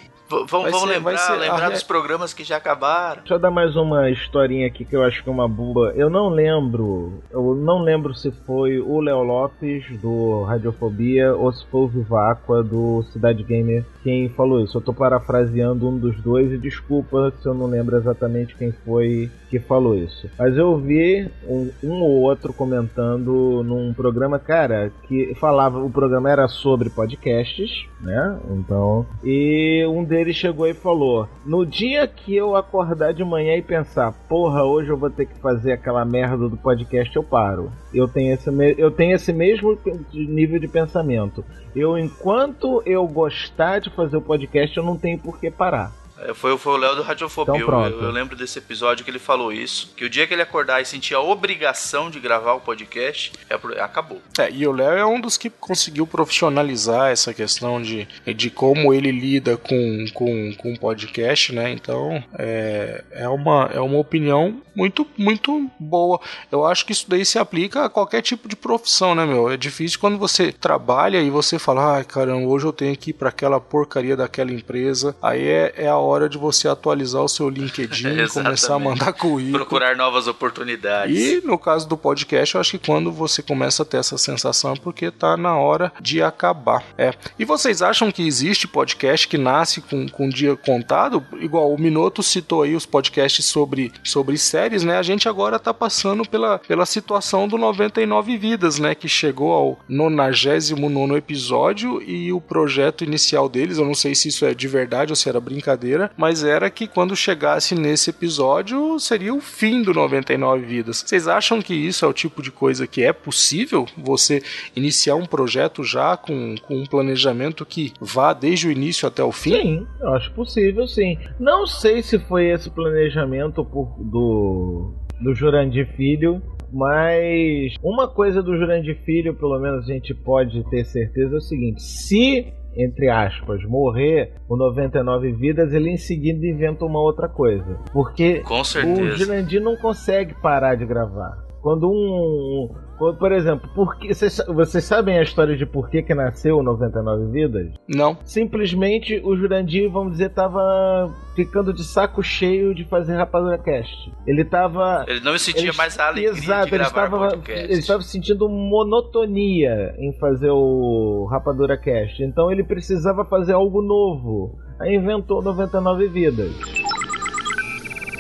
Vamos vai vamos ser- lembrar, ser lembrar re- dos programas que já acabaram. Deixa eu dar mais uma historinha aqui que eu acho que é uma boa. Eu não lembro, eu não lembro se foi o Léo Lopes do Radiofobia ou se foi o Viváqua do Cidade Gamer quem falou isso. Eu tô parafraseando um dos dois e desculpa se eu não lembro exatamente quem foi que falou isso. Mas eu vi um, um ou outro comentando num programa, cara, que falava, o programa era sobre podcasts, né? Então, e um deles chegou e falou: No dia que eu acordar de manhã e pensar, porra, hoje eu vou ter que fazer aquela merda do podcast, eu paro. Eu tenho esse, eu tenho esse mesmo nível de pensamento. Eu, enquanto eu gostar de fazer o podcast, eu não tenho por que parar. É, Foi, foi o Léo do Radiofobia. Então, eu, eu lembro desse episódio que ele falou isso. Que o dia que ele acordar e sentir a obrigação de gravar o podcast, é acabou. É, e o Léo é um dos que conseguiu profissionalizar essa questão de, de como ele lida com, com, com o podcast, né? Então é, é, uma, é uma opinião muito, muito boa. Eu acho que isso daí se aplica a qualquer tipo de profissão, né, meu? É difícil quando você trabalha e você fala, ai caramba, hoje eu tenho que ir para aquela porcaria daquela empresa. Aí é, é a hora de você atualizar o seu LinkedIn e começar a mandar currículo. Procurar novas oportunidades. E no caso do podcast, eu acho que quando você começa a ter essa sensação é porque tá na hora de acabar. É. E vocês acham que existe podcast que nasce com, com dia contado? Igual o Minoto citou aí os podcasts sobre, sobre séries, né? A gente agora tá passando pela, pela situação do 99 Vidas, né? Que chegou ao 99 episódio e o projeto inicial deles, eu não sei se isso é de verdade ou se era brincadeira, mas era que quando chegasse nesse episódio seria o fim do 99 Vidas. Vocês acham que isso é o tipo de coisa que é possível? Você iniciar um projeto já com, com um planejamento que vá desde o início até o fim? Sim, acho possível, sim. Não sei se foi esse planejamento por- do, do Jurandir Filho, mas uma coisa do Jurandir Filho, pelo menos a gente pode ter certeza, é o seguinte: se, entre aspas, morrer o 99 vidas, ele em seguida inventa uma outra coisa. Porque o. Jurandir não consegue parar de gravar. Quando um. quando, por exemplo, por que, vocês, vocês sabem a história de por que, que nasceu o 99 Vidas? Não. Simplesmente o Jurandir, vamos dizer, tava ficando de saco cheio de fazer Rapadura Cast. Ele tava. Ele não sentia Ele- mais a alegria Exato, de ele gravar estava, podcast. ele estava sentindo monotonia em fazer o Rapadura Cast. Então ele precisava fazer algo novo. Aí inventou 99 Vidas.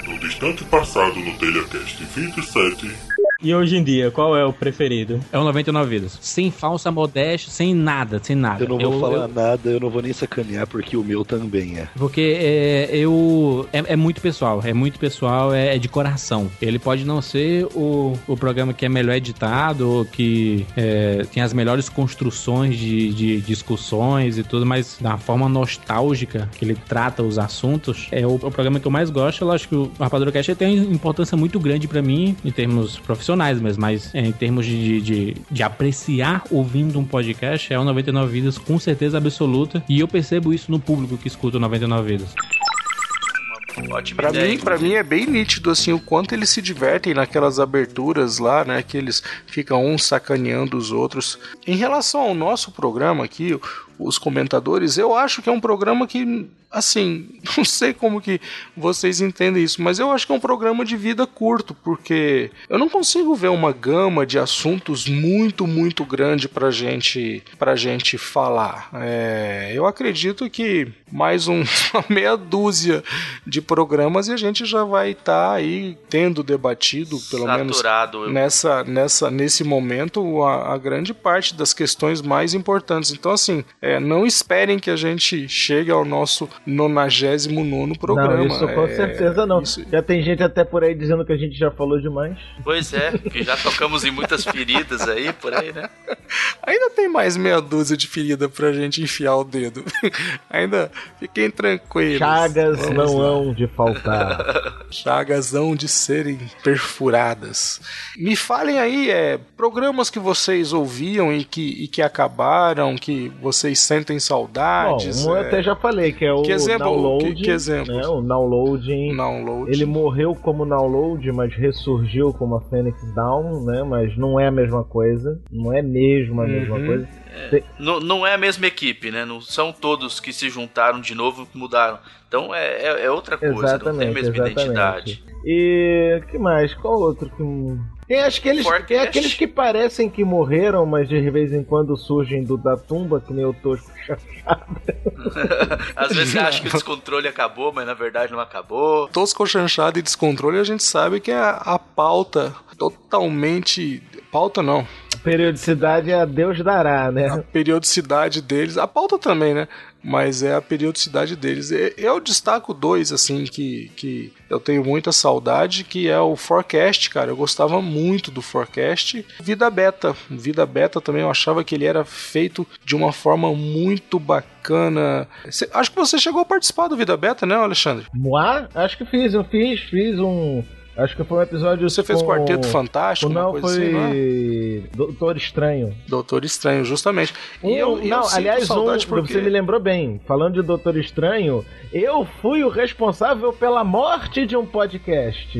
No distante passado no TelhaCast 27, E hoje em dia, qual é o preferido? É o 99 Vidas. Sem falsa modéstia, sem nada, sem nada. Eu não vou falar eu- nada, eu não vou nem sacanear, porque o meu também é. Porque é, eu. É, é muito pessoal, é muito pessoal, é, é de coração. Ele pode não ser o, o programa que é melhor editado, ou que é, tem as melhores construções de, de discussões e tudo, mas da forma nostálgica que ele trata os assuntos, é o, o programa que eu mais gosto. Eu acho que o Rapadura Cast tem uma importância muito grande pra mim, em termos profissionais mesmo, mas é, em termos de, de, de apreciar ouvindo um podcast, é o 99 Vidas com certeza absoluta. E eu percebo isso no público que escuta o 99 Vidas. Ótima Pra ideia, mim, pra mim é bem nítido assim o quanto eles se divertem naquelas aberturas lá, né, que eles ficam uns sacaneando os outros. Em relação ao nosso programa aqui, os comentadores, eu acho que é um programa que assim, não sei como que vocês entendem isso, mas eu acho que é um programa de vida curto, porque eu não consigo ver uma gama de assuntos muito, muito grande pra gente, pra gente falar. É, eu acredito que mais um, uma meia dúzia de programas e a gente já vai estar aí tendo debatido, pelo menos Saturado. nessa, nessa, nesse momento, a, a grande parte das questões mais importantes. Então, assim, é, não esperem que a gente chegue ao nosso 99 programa. não, isso com É, certeza não. isso- Já tem gente até por aí dizendo que a gente já falou demais. Pois é, que já tocamos em muitas feridas aí, por aí, né? Ainda tem mais meia dúzia de ferida pra gente enfiar o dedo. Ainda fiquem tranquilos. Chagas Vamos não lá. hão de faltar. chagas hão de serem perfuradas. Me falem aí, é, programas que vocês ouviam e que, e que acabaram, que vocês sentem Bom, saudades. um eu é, até já falei, que é o Que exemplo- download. que- que exemplos? Né, o downloading. download. Ele morreu como download, mas ressurgiu como a Phoenix Down, né? Mas não é a mesma coisa. Não é mesmo a mesma Uhum. coisa. Não, não é a mesma equipe, né? Não são todos que se juntaram de novo e mudaram. Então é, é, é outra coisa, não tem a Exatamente, mesma exatamente. identidade. E que mais? Qual outro que. Tem aqueles, Forecast. tem aqueles que parecem que morreram, mas de vez em quando surgem do da tumba, que nem o Tosco Às vezes você acha que o descontrole acabou, mas na verdade não acabou. Tosco chanchado e descontrole, a gente sabe que é a, a pauta totalmente. Pauta não. Periodicidade a Deus dará, A né? periodicidade deles. A pauta também, né? Mas é a periodicidade deles. Eu destaco dois, assim, que, que eu tenho muita saudade, que é o Forecast, cara. Eu gostava muito do Forecast. Vida Beta. Vida Beta também eu achava que ele era feito de uma forma muito bacana. Cê- acho que você chegou a participar do Vida Beta, né, Alexandre? Moá? Acho que fiz, eu fiz, fiz um. Acho que foi um episódio. Você fez com- Quarteto Fantástico, Não, foi. assim, não é? Doutor Estranho. Doutor Estranho, justamente. Um, E eu- eu não, sinto aliás, um, porque- você me lembrou bem. Falando de Doutor Estranho, eu fui o responsável pela morte de um podcast.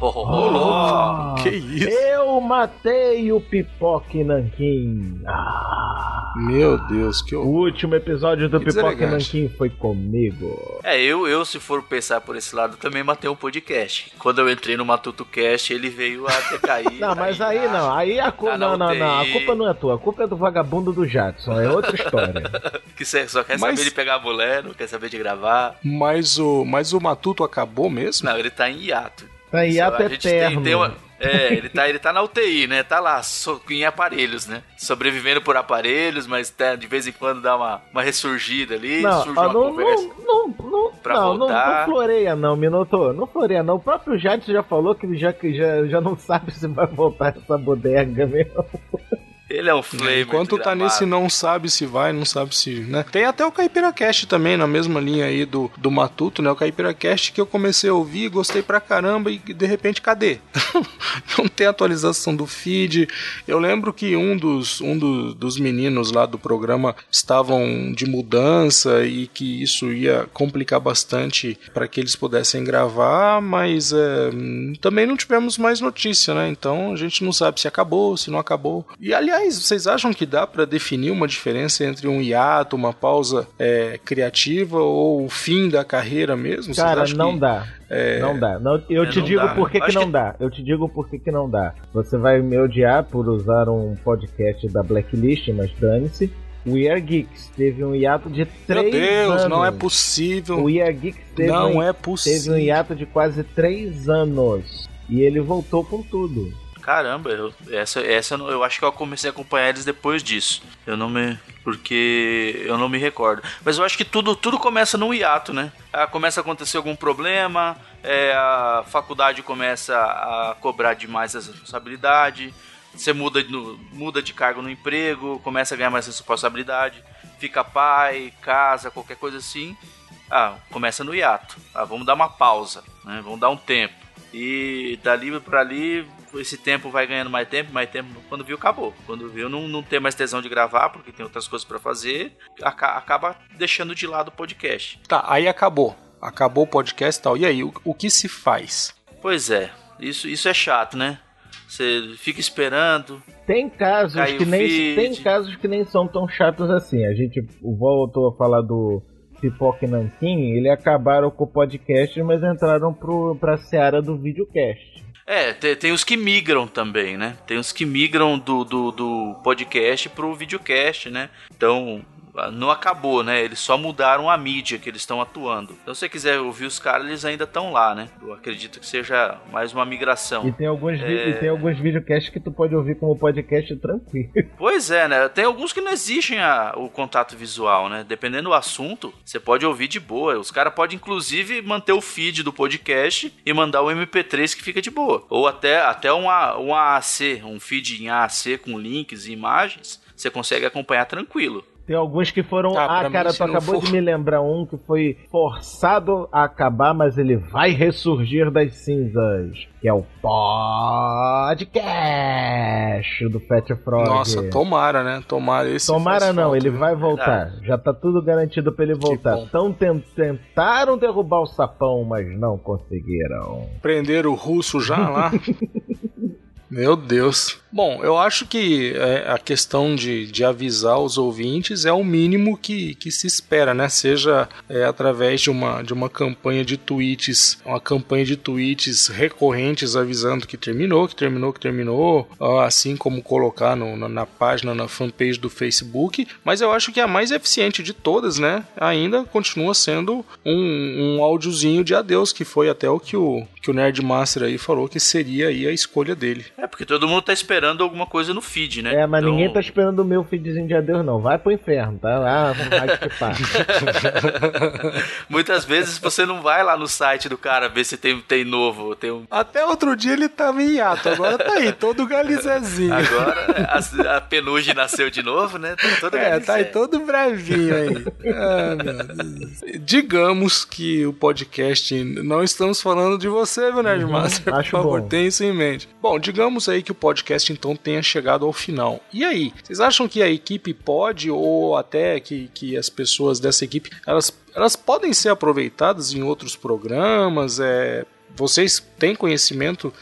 Ô, ô, ô, louco. Que isso? Eu matei o Pipoque Nanquim. Ah, Meu Deus, que o último episódio do Que Pipoque. Nanquim foi comigo. É, eu, eu, se for pensar por esse lado, também matei um podcast. Quando eu entrei no Matuto Cast, ele veio a decair. Não, mas tá aí embaixo. não, aí a culpa. Não, não, não. A culpa não é tua, a culpa é do vagabundo do Jadson, é outra história. Que cê só quer Mas- saber de pegar a mulher, não quer saber de gravar. Mas o, mas o Matuto acabou mesmo? Não, ele tá em hiato. Tá em tem- tem uma- É, ele tá, ele tá na UTI, né? Tá lá, so- em aparelhos, né? Sobrevivendo por aparelhos, mas tá- de vez em quando dá uma, uma ressurgida ali, Não, surge uma não, conversa. não, não, não, pra não, não, voltar. não floreia não, Minoto, não floreia não. O próprio Jadson já falou que já, já, já não sabe se vai voltar essa bodega mesmo. Ele é um flamer. Enquanto tá nesse não sabe se vai, não sabe se, né? Tem até o CaipiraCast também, na mesma linha aí do, do Matuto, né? O CaipiraCast que eu comecei a ouvir, gostei pra caramba e de repente, cadê? não tem atualização do feed. Eu lembro que um dos, um do- dos meninos lá do programa estavam de mudança e que isso ia complicar bastante para que eles pudessem gravar, mas é, também não tivemos mais notícia, né? Então a gente não sabe se acabou, se não acabou. E aliás, vocês acham que dá para definir uma diferença entre um hiato, uma pausa é, criativa ou o fim da carreira mesmo? Cara, não que- dá. é, Não dá. Não, eu É, te não digo dá. por que, que não que- dá. Eu te digo por que, que não dá. Você vai me odiar por usar um podcast da Blacklist, mas dane-se. O We Are Geeks teve um hiato de Meu três Deus, anos. não é possível. O We Are Geeks teve, Não um, é teve um possível. hiato de quase três anos. E ele voltou com tudo. Caramba, eu, essa, essa eu acho que eu comecei a acompanhar eles depois disso. Eu não me. Porque eu não me recordo. Mas eu acho que tudo, tudo começa num hiato, né? Ah, começa a acontecer algum problema, é, a faculdade começa a cobrar demais essa responsabilidade, você muda, no- muda de cargo no emprego, começa a ganhar mais responsabilidade, fica pai, casa, qualquer coisa assim. Ah, começa no hiato. Ah, vamos dar uma pausa, né? Vamos dar um tempo. E dali pra ali, esse tempo vai ganhando mais tempo, mais tempo. Quando viu, acabou. Quando viu, não, não tem mais tesão de gravar, porque tem outras coisas pra fazer. aca- acaba deixando de lado o podcast. Tá, aí acabou. Acabou o podcast e tal. E aí, o, o que se faz? Pois é, isso, isso é chato, né? Você fica esperando. Tem casos que nem feed. tem casos que nem são tão chatos assim. A gente voltou a falar do Pipoca e Nanquim, ele acabaram com o podcast, mas entraram pro, pra seara do videocast. É, tem, tem os que migram também, né? Tem os que migram do, do, do podcast pro videocast, né? Então, não acabou, né? Eles só mudaram a mídia que eles estão atuando. Então, se você quiser ouvir os caras, eles ainda estão lá, né? Eu acredito que seja mais uma migração. E tem alguns, É. e tem alguns videocasts que tu pode ouvir como podcast tranquilo. Pois é, né? Tem alguns que não exigem a- o contato visual, né? Dependendo do assunto, você pode ouvir de boa. Os caras podem, inclusive, manter o feed do podcast e mandar o MP3 que fica de boa. Ou até, até um, um AAC, um feed em AAC com links e imagens, você consegue acompanhar tranquilo. Tem alguns que foram. Ah, Ah, cara, tu acabou for- de me lembrar um que foi forçado a acabar, mas ele vai ressurgir das cinzas. Que é o podcast do Fat Frog. Nossa, tomara, né? Tomara esse. Tomara não, falta, ele viu? vai voltar. Já tá tudo garantido pra ele voltar. Então ten- tentaram derrubar o sapão, mas não conseguiram. Prender o russo já lá. Meu Deus. Bom, eu acho que é, a questão de, de avisar os ouvintes é o mínimo que, que se espera, né? Seja é, através de uma, de uma campanha de tweets, uma campanha de tweets recorrentes avisando que terminou, que terminou, que terminou, assim como colocar no- na, na página, na fanpage do Facebook. Mas eu acho que a mais eficiente de todas, né? Ainda continua sendo um, um áudiozinho de adeus, que foi até o que o, que o Nerdmaster aí falou que seria aí a escolha dele. É, porque todo mundo tá esperando alguma coisa no feed, né? É, mas Então- ninguém tá esperando o meu feedzinho de adeus, não. Vai pro inferno, tá? Que pá. Muitas vezes você não vai lá no site do cara ver se tem, tem novo, tem um Até outro dia ele tava em hiato, agora tá aí, todo galizezinho. Agora a, a penugem nasceu de novo, né? Tá todo É, tá aí todo bravinho aí. Ah, meu Deus. Digamos que o podcast, não estamos falando de você, meu Nerdmaster, acho por favor, bom. tenha isso em mente. Bom, digamos aí que o podcast então tenha chegado ao final. E aí, vocês acham que a equipe pode, ou até que, que as pessoas dessa equipe, elas, elas podem ser aproveitadas em outros programas? É, vocês têm conhecimento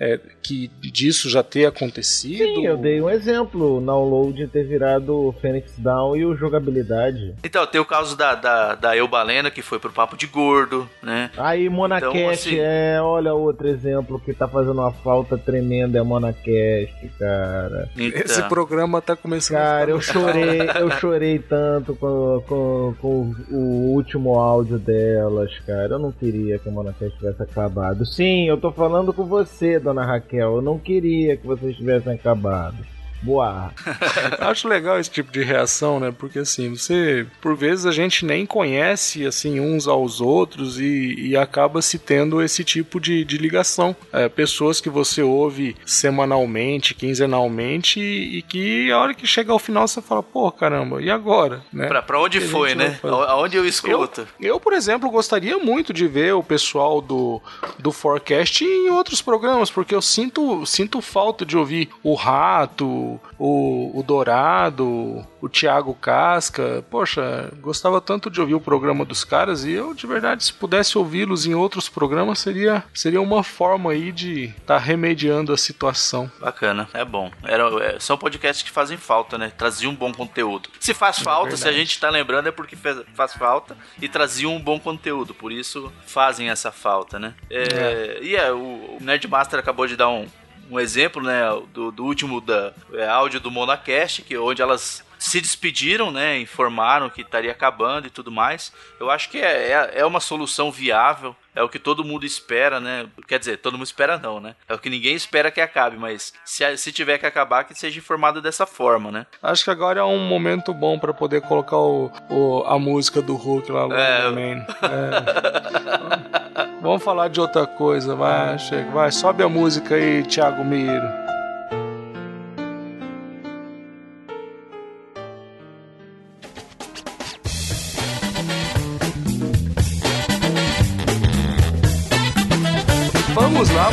é, que disso já ter acontecido? Sim, eu dei um exemplo. O download ter virado o Phoenix Down e o jogabilidade. Então, tem o caso da, da, da Eu Balena, que foi pro Papo de Gordo, né? Aí, Monacast, Então, assim- é, olha outro exemplo que tá fazendo uma falta tremenda, é Monacast, cara. Então, Esse programa tá começando Cara, a eu chorei, eu chorei tanto com, com, com o último áudio delas, cara. Eu não queria que o Monacast tivesse acabado. Sim, eu tô falando com você, dona Raquel. Eu não queria que vocês tivessem acabado. Boa. Acho legal esse tipo de reação, né? Porque assim, você, por vezes a gente nem conhece assim uns aos outros e, e acaba se tendo esse tipo de, de ligação. É, pessoas que você ouve semanalmente, quinzenalmente e, e que a hora que chega ao final você fala, pô, caramba, e agora? Né? Pra, pra onde foi, né? Aonde eu escuto? Eu, por exemplo, gostaria muito de ver o pessoal do, do Forecast em outros programas, porque eu sinto, sinto falta de ouvir o Rato, o, o Dourado, o Thiago Casca. Poxa, gostava tanto de ouvir o programa dos caras e eu, de verdade, se pudesse ouvi-los em outros programas, seria, seria uma forma aí de estar remediando a situação. Bacana, é bom. Era, é, são podcasts que fazem falta, né? Traziam um bom conteúdo. Se faz falta, se a gente tá lembrando, é porque fez- faz falta e traziam um bom conteúdo. Por isso fazem essa falta, né? É, E é, o, o Nerdmaster acabou de dar um, um exemplo, né? Do, do último da, é, áudio do Monacast, que, onde elas se despediram, né? Informaram que estaria acabando e tudo mais. Eu acho que é, é, é uma solução viável. É o que todo mundo espera, né? Quer dizer, todo mundo espera não, né? É o que ninguém espera que acabe, mas se, se tiver que acabar, que seja informado dessa forma, né? Acho que agora é um momento bom pra poder colocar o, o- a música do Hulk lá, É. Lone Man. É. Vamos falar de outra coisa, vai, chega, vai, sobe a música aí, Thiago Miro.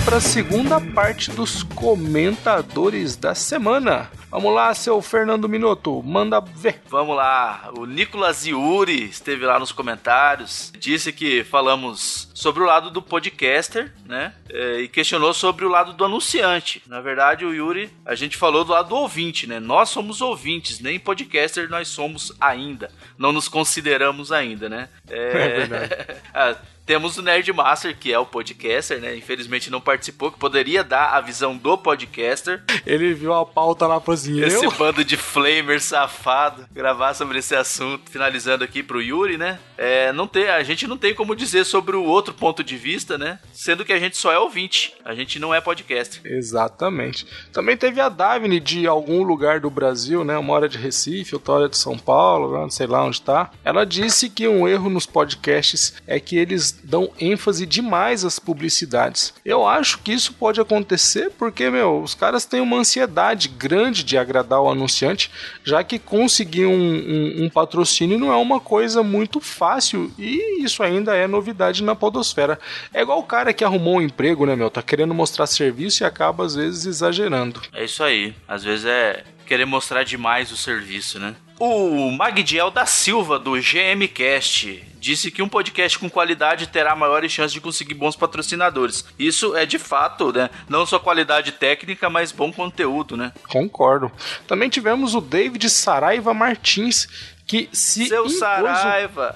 Para a segunda parte dos comentadores da semana. Vamos lá, seu Fernando Minuto, manda ver. Vamos lá, o Nicolas Yuri esteve lá nos comentários, disse que falamos sobre o lado do podcaster, né? É, E questionou sobre o lado do anunciante. Na verdade, o Yuri, a gente falou do lado do ouvinte, né? Nós somos ouvintes, nem podcaster nós somos ainda. Não nos consideramos ainda, né? É verdade. Temos o Nerdmaster, que é o podcaster, né? Infelizmente não participou, que poderia dar a visão do podcaster. Ele viu a pauta lá falou assim, Esse bando de flamer safado gravar sobre esse assunto. Finalizando aqui pro Yuri, né? É, não tem, a gente não tem como dizer sobre o outro ponto de vista, né? Sendo que a gente só é ouvinte, a gente não é podcast. Exatamente. Também teve a Davine de algum lugar do Brasil, né? Uma hora de Recife, outra hora de São Paulo, não sei lá onde tá. Ela disse que um erro nos podcasts é que eles dão ênfase demais às publicidades. Eu acho que isso pode acontecer porque, meu, os caras têm uma ansiedade grande de agradar o anunciante, já que conseguir um, um- um patrocínio não é uma coisa muito fácil e isso ainda é novidade na podosfera. É igual o cara que arrumou um emprego, né, meu? Tá querendo mostrar serviço e acaba às vezes exagerando. É isso aí. Às vezes é querer mostrar demais o serviço, né? O Magdiel da Silva, do GMcast, disse que um podcast com qualidade terá maiores chances de conseguir bons patrocinadores. Isso é de fato, né? Não só qualidade técnica, mas bom conteúdo, né? Concordo. Também tivemos o David Saraiva Martins, que se Seu impôs o- Saraiva.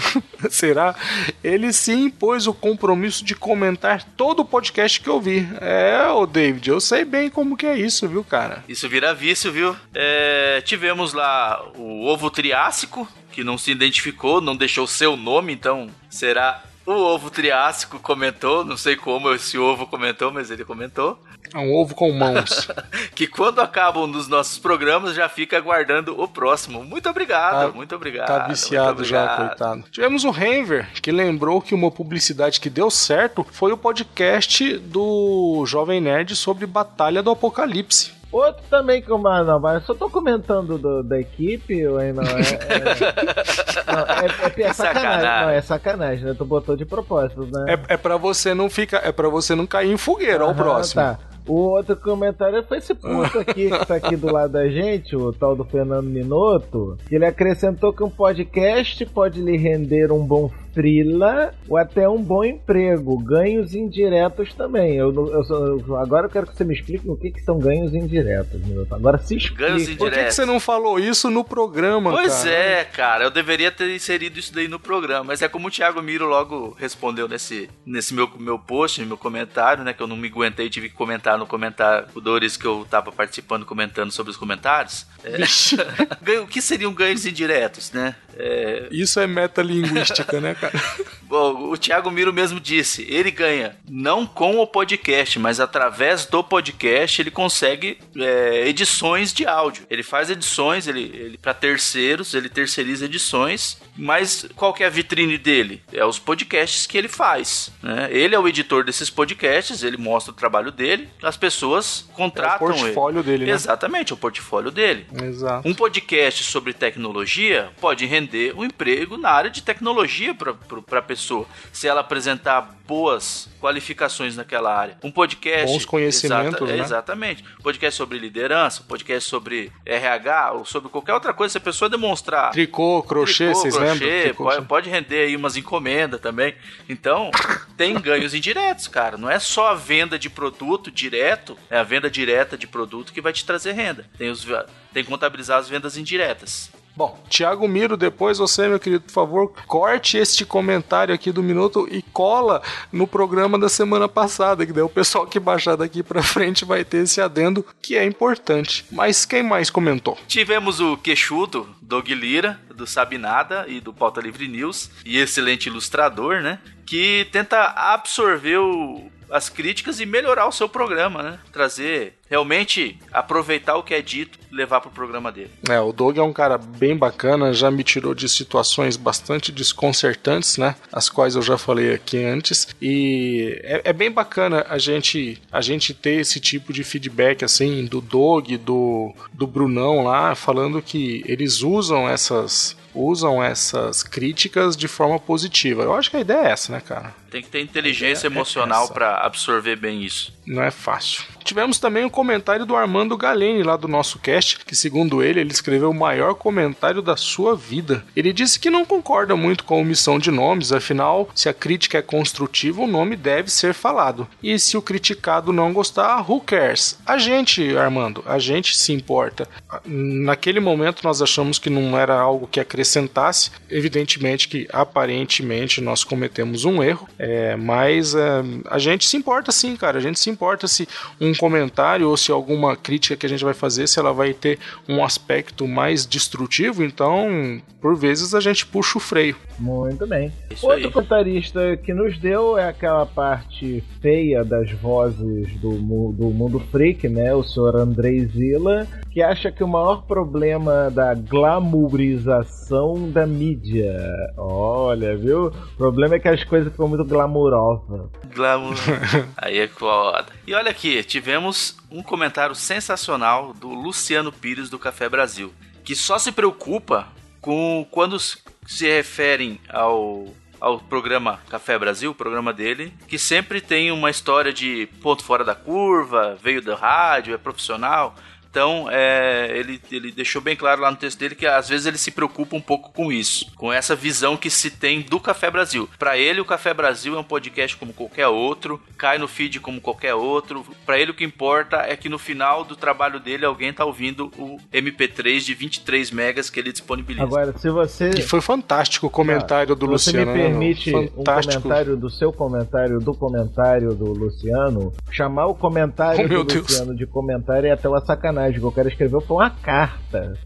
Será? Ele se impôs o compromisso de comentar todo o podcast que eu vi. É, ô David, eu sei bem como que é isso, viu, cara? Isso vira vício, viu? É, tivemos lá o ovo triássico, que não se identificou, não deixou seu nome, então será o ovo triássico comentou, não sei como esse ovo comentou, mas ele comentou, É um ovo com mãos. que quando acabam nos nossos programas já fica aguardando o próximo. Muito obrigado, Tá- muito obrigado. Tá viciado já, obrigado. coitado. Tivemos o Renver, que lembrou que uma publicidade que deu certo foi o podcast do Jovem Nerd sobre Batalha do Apocalipse. Outro também que eu ah, não, mas eu só tô comentando do- da equipe, ou aí não, é, é, não, é, é, é sacanagem. Sacanagem. Não, é sacanagem, né? Tu botou de propósito, né? É, é para você não ficar, é para você não cair em fogueira, ó, o próximo. tá. O outro comentário foi esse puto aqui que tá aqui do lado da gente, o tal do Fernando Minotto, que ele acrescentou que um podcast pode lhe render um bom frila ou até um bom emprego, ganhos indiretos também. Eu, eu eu- agora eu quero que você me explique o que, que são ganhos indiretos, Minotto. Agora se explica. Ganhos Por que, que indiretos. você não falou isso no programa, Pois cara? é, cara, eu deveria ter inserido isso daí no programa, mas é como o Thiago Miro logo respondeu nesse, nesse meu, meu post, no meu comentário, né, que eu não me aguentei, tive que comentar no comentário, o Doris que eu tava participando, comentando sobre os comentários. É, o que seriam ganhos indiretos, né? É, Isso é metalinguística, né, cara? O, o Thiago Miro mesmo disse, ele ganha não com o podcast, mas através do podcast ele consegue é, edições de áudio. Ele faz edições, ele, ele para terceiros, ele terceiriza edições, mas qual que é a vitrine dele? É os podcasts que ele faz. Né? Ele é o editor desses podcasts, ele mostra o trabalho dele, as pessoas contratam é o portfólio ele. dele, né? Exatamente, o portfólio dele. Exato. Um podcast sobre tecnologia pode render um emprego na área de tecnologia para a pessoa, se ela apresentar boas qualificações naquela área. Um podcast. Bons conhecimentos, exata, né? Exatamente. Podcast sobre liderança, podcast sobre RH, ou sobre qualquer outra coisa, se a pessoa demonstrar. Tricô, crochê, tricô, vocês crochê, lembram? Tricô, pode, pode render aí umas encomendas também. Então, tem ganhos indiretos, cara. Não é só a venda de produto direto, é a venda direta de produto que vai te trazer renda. Tem, os, tem que contabilizar as vendas indiretas. Bom, Tiago Miro, depois você, meu querido, por favor, corte este comentário aqui do minuto e cola no programa da semana passada, que daí o pessoal que baixar daqui pra frente vai ter esse adendo que é importante. Mas quem mais comentou? Tivemos o queixudo, Doug Lira, do Sabe Nada e do Pauta Livre News, e excelente ilustrador, né? Que tenta absorver o, as críticas e melhorar o seu programa, né? Trazer, realmente aproveitar o que é dito e levar pro programa dele. É, o Doug é um cara bem bacana, já me tirou de situações bastante desconcertantes, né? As quais eu já falei aqui antes. E é, é bem bacana a gente, a gente ter esse tipo de feedback, assim, do Doug, do, do Brunão lá, falando que eles usam essas usam essas críticas de forma positiva. Eu acho que a ideia é essa, né, cara? Tem que ter inteligência emocional para absorver bem isso. Não é fácil. Tivemos também o um comentário do Armando Galeni lá do nosso cast, que segundo ele, ele escreveu o maior comentário da sua vida. Ele disse que não concorda muito com a omissão de nomes, afinal, se a crítica é construtiva, o nome deve ser falado. E se o criticado não gostar, who cares? A gente, Armando, a gente se importa. Naquele momento nós achamos que não era algo que acrescentasse, evidentemente que aparentemente nós cometemos um erro, é, mas é, a gente se importa sim, cara, a gente se importa se um comentário ou se alguma crítica que a gente vai fazer, se ela vai ter um aspecto mais destrutivo, então por vezes a gente puxa o freio. Muito bem. Isso Outro aí. comentarista que nos deu é aquela parte feia das vozes do, do mundo freak, né? O senhor Andrei Zilla, que acha que o maior problema da glamourização da mídia. Olha, viu? O problema é que as coisas ficam muito glamourosas. Glamour. Aí é foda. E olha aqui, tivemos um comentário sensacional do Luciano Pires do Café Brasil, que só se preocupa com quando se referem ao ao programa Café Brasil, o programa dele, que sempre tem uma história de ponto fora da curva, veio do rádio, é profissional. Então, é, ele, ele deixou bem claro lá no texto dele que às vezes ele se preocupa um pouco com isso, com essa visão que se tem do Café Brasil. Para ele, o Café Brasil é um podcast como qualquer outro, cai no feed como qualquer outro. Para ele, o que importa é que no final do trabalho dele, alguém tá ouvindo o MP3 de 23 megas que ele disponibiliza. Agora, se você. E foi fantástico o comentário do se você Luciano. me né, permite um comentário do seu comentário, do comentário do Luciano, chamar o comentário Oh, do Deus. Luciano de comentário é até uma sacanagem, que eu quero escrever pra uma carta.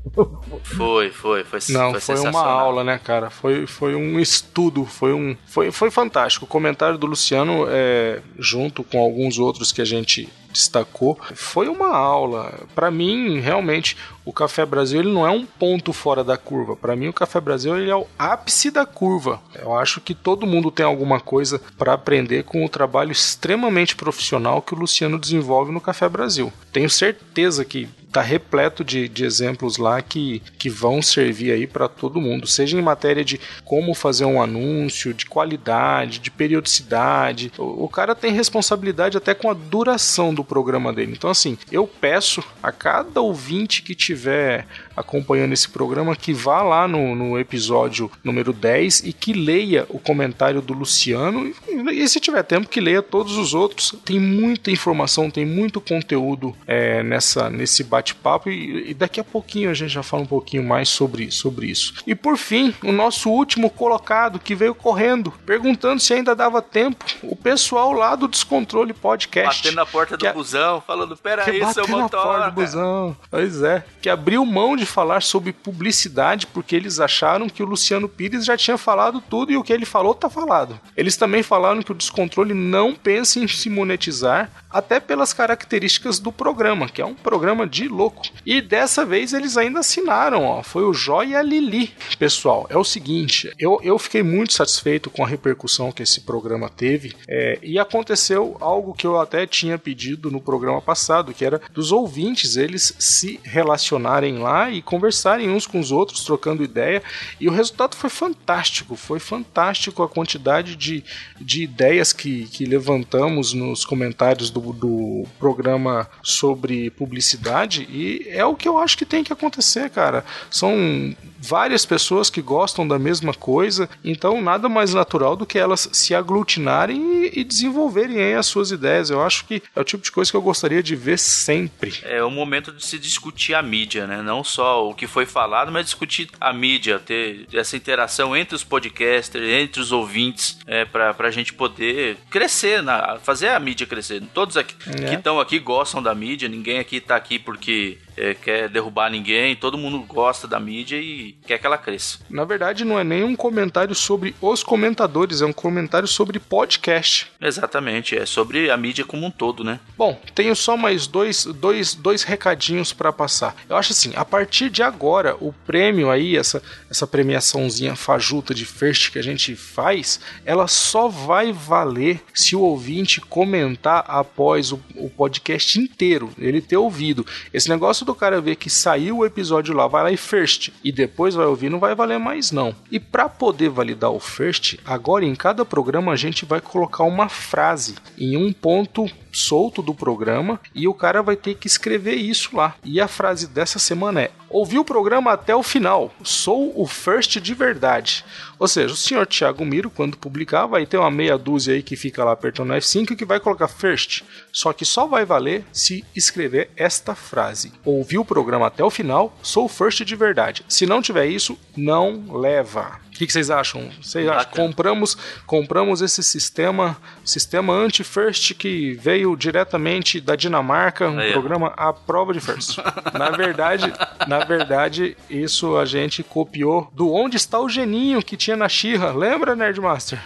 Foi, foi, foi, Não, foi foi uma aula, né, cara? Foi, foi um estudo, foi um. Foi, foi fantástico. O comentário do Luciano, é, junto com alguns outros que a gente destacou, foi uma aula. Pra mim, realmente, o Café Brasil ele não é um ponto fora da curva. Pra mim, o Café Brasil ele é o ápice da curva. Eu acho que todo mundo tem alguma coisa pra aprender com o trabalho extremamente profissional que o Luciano desenvolve no Café Brasil. Tenho certeza que tá repleto de, de exemplos lá que, que vão servir aí para todo mundo, seja em matéria de como fazer um anúncio, de qualidade, de periodicidade. O, o cara tem responsabilidade até com a duração do programa dele. Então, assim, eu peço a cada ouvinte que tiver acompanhando esse programa que vá lá no, no episódio número 10 e que leia o comentário do Luciano e, e se tiver tempo que leia todos os outros. Tem muita informação, tem muito conteúdo é, nessa nesse bate-papo e, e, daqui a pouquinho a gente já fala um pouquinho mais sobre, sobre isso. E por fim, o nosso último colocado que veio correndo, perguntando se ainda dava tempo, o pessoal lá do Descontrole Podcast. Batendo na porta do busão, falando, pera aí, seu bateu na motor. porta do busão. Pois é. Que abriu mão de falar sobre publicidade porque eles acharam que o Luciano Pires já tinha falado tudo e o que ele falou tá falado. Eles também falaram que o Descontrole não pensa em se monetizar, até pelas características do programa, que é um programa de louco. E dessa vez eles ainda assinaram, ó. Foi o Jó e a Lili. Pessoal, é o seguinte, eu, eu fiquei muito satisfeito com a repercussão que esse programa teve. É, e aconteceu algo que eu até tinha pedido no programa passado, que era dos ouvintes eles se relacionarem lá e conversarem uns com os outros, trocando ideia. E o resultado foi fantástico. Foi fantástico a quantidade de, de ideias que, que levantamos nos comentários do, do programa sobre publicidade. E é o que eu acho que tem que acontecer, cara. São várias pessoas que gostam da mesma coisa, então nada mais natural do que elas se aglutinarem e, e desenvolverem as suas ideias. Eu acho que é o tipo de coisa que eu gostaria de ver sempre. É o momento de se discutir a mídia, né? Não só o que foi falado, mas discutir a mídia, ter essa interação entre os podcasters, entre os ouvintes, é, para a gente poder crescer, na, fazer a mídia crescer. Todos aqui, é. que estão aqui gostam da mídia, ninguém aqui está aqui porque que é, quer derrubar ninguém, todo mundo gosta da mídia e quer que ela cresça. Na verdade, não é nem um comentário sobre os comentadores, é um comentário sobre podcast. Exatamente, é sobre a mídia como um todo, né? Bom, tenho só mais dois, dois, dois recadinhos para passar. Eu acho assim, a partir de agora, o prêmio aí, essa, essa premiaçãozinha fajuta de first que a gente faz, ela só vai valer se o ouvinte comentar após o, o podcast inteiro, ele ter ouvido. Esse negócio do cara ver que saiu o episódio lá, vai lá e first, e depois vai ouvir, não vai valer mais não. E para poder validar o first, agora em cada programa a gente vai colocar uma frase em um ponto solto do programa e o cara vai ter que escrever isso lá. E a frase dessa semana é: Ouvi o programa até o final, sou o first de verdade. Ou seja, o senhor Thiago Miro, quando publicar, vai ter uma meia dúzia aí que fica lá apertando F5 que vai colocar first. Só que só vai valer se escrever esta frase: Ouvi o programa até o final, sou o first de verdade. Se não tiver isso, não leva. O que, que vocês acham? Vocês acham? Compramos, compramos esse sistema, sistema anti-first que veio diretamente da Dinamarca, um Aí, programa à prova de first. na verdade, na verdade, isso a gente copiou do Onde está o Geninho que tinha na Xirra. Lembra, Nerdmaster?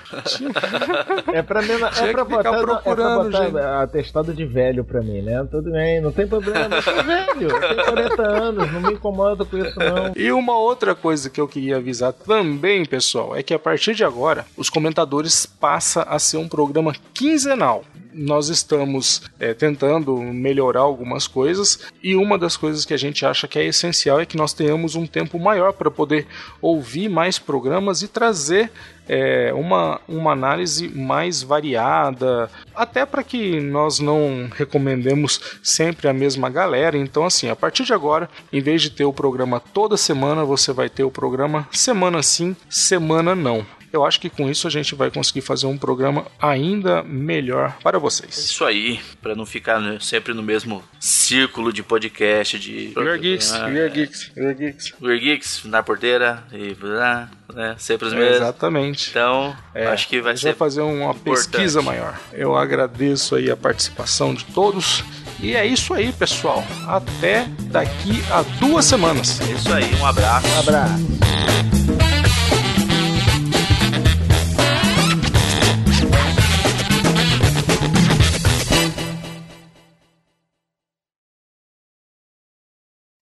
É pra, mim, é Tinha pra botar, é pra procurando, botar atestado de velho pra mim, né? Tudo bem, não tem problema. Eu sou velho, eu tenho 40 anos, não me incomoda com isso, não. E uma outra coisa que eu queria avisar também, pessoal, é que a partir de agora, os comentadores passa a ser um programa quinzenal. Nós estamos é, tentando melhorar algumas coisas e uma das coisas que a gente acha que é essencial é que nós tenhamos um tempo maior para poder ouvir mais programas e trazer é, uma, uma análise mais variada, até para que nós não recomendemos sempre a mesma galera. Então, assim, a partir de agora, em vez de ter o programa toda semana, você vai ter o programa semana sim, semana não. Eu acho que com isso a gente vai conseguir fazer um programa ainda melhor para vocês. Isso aí, pra não ficar né, sempre no mesmo círculo de podcast de We're Geeks, Ah, We're Geeks, We're Geeks. We're Geeks na porteira e ah, né, sempre os mesmos. Exatamente. Então, É, acho que vai a gente ser vai fazer uma importante. pesquisa maior. Eu agradeço aí a participação de todos. E é isso aí, pessoal. Até daqui a duas semanas. É isso aí, um abraço. Um abraço.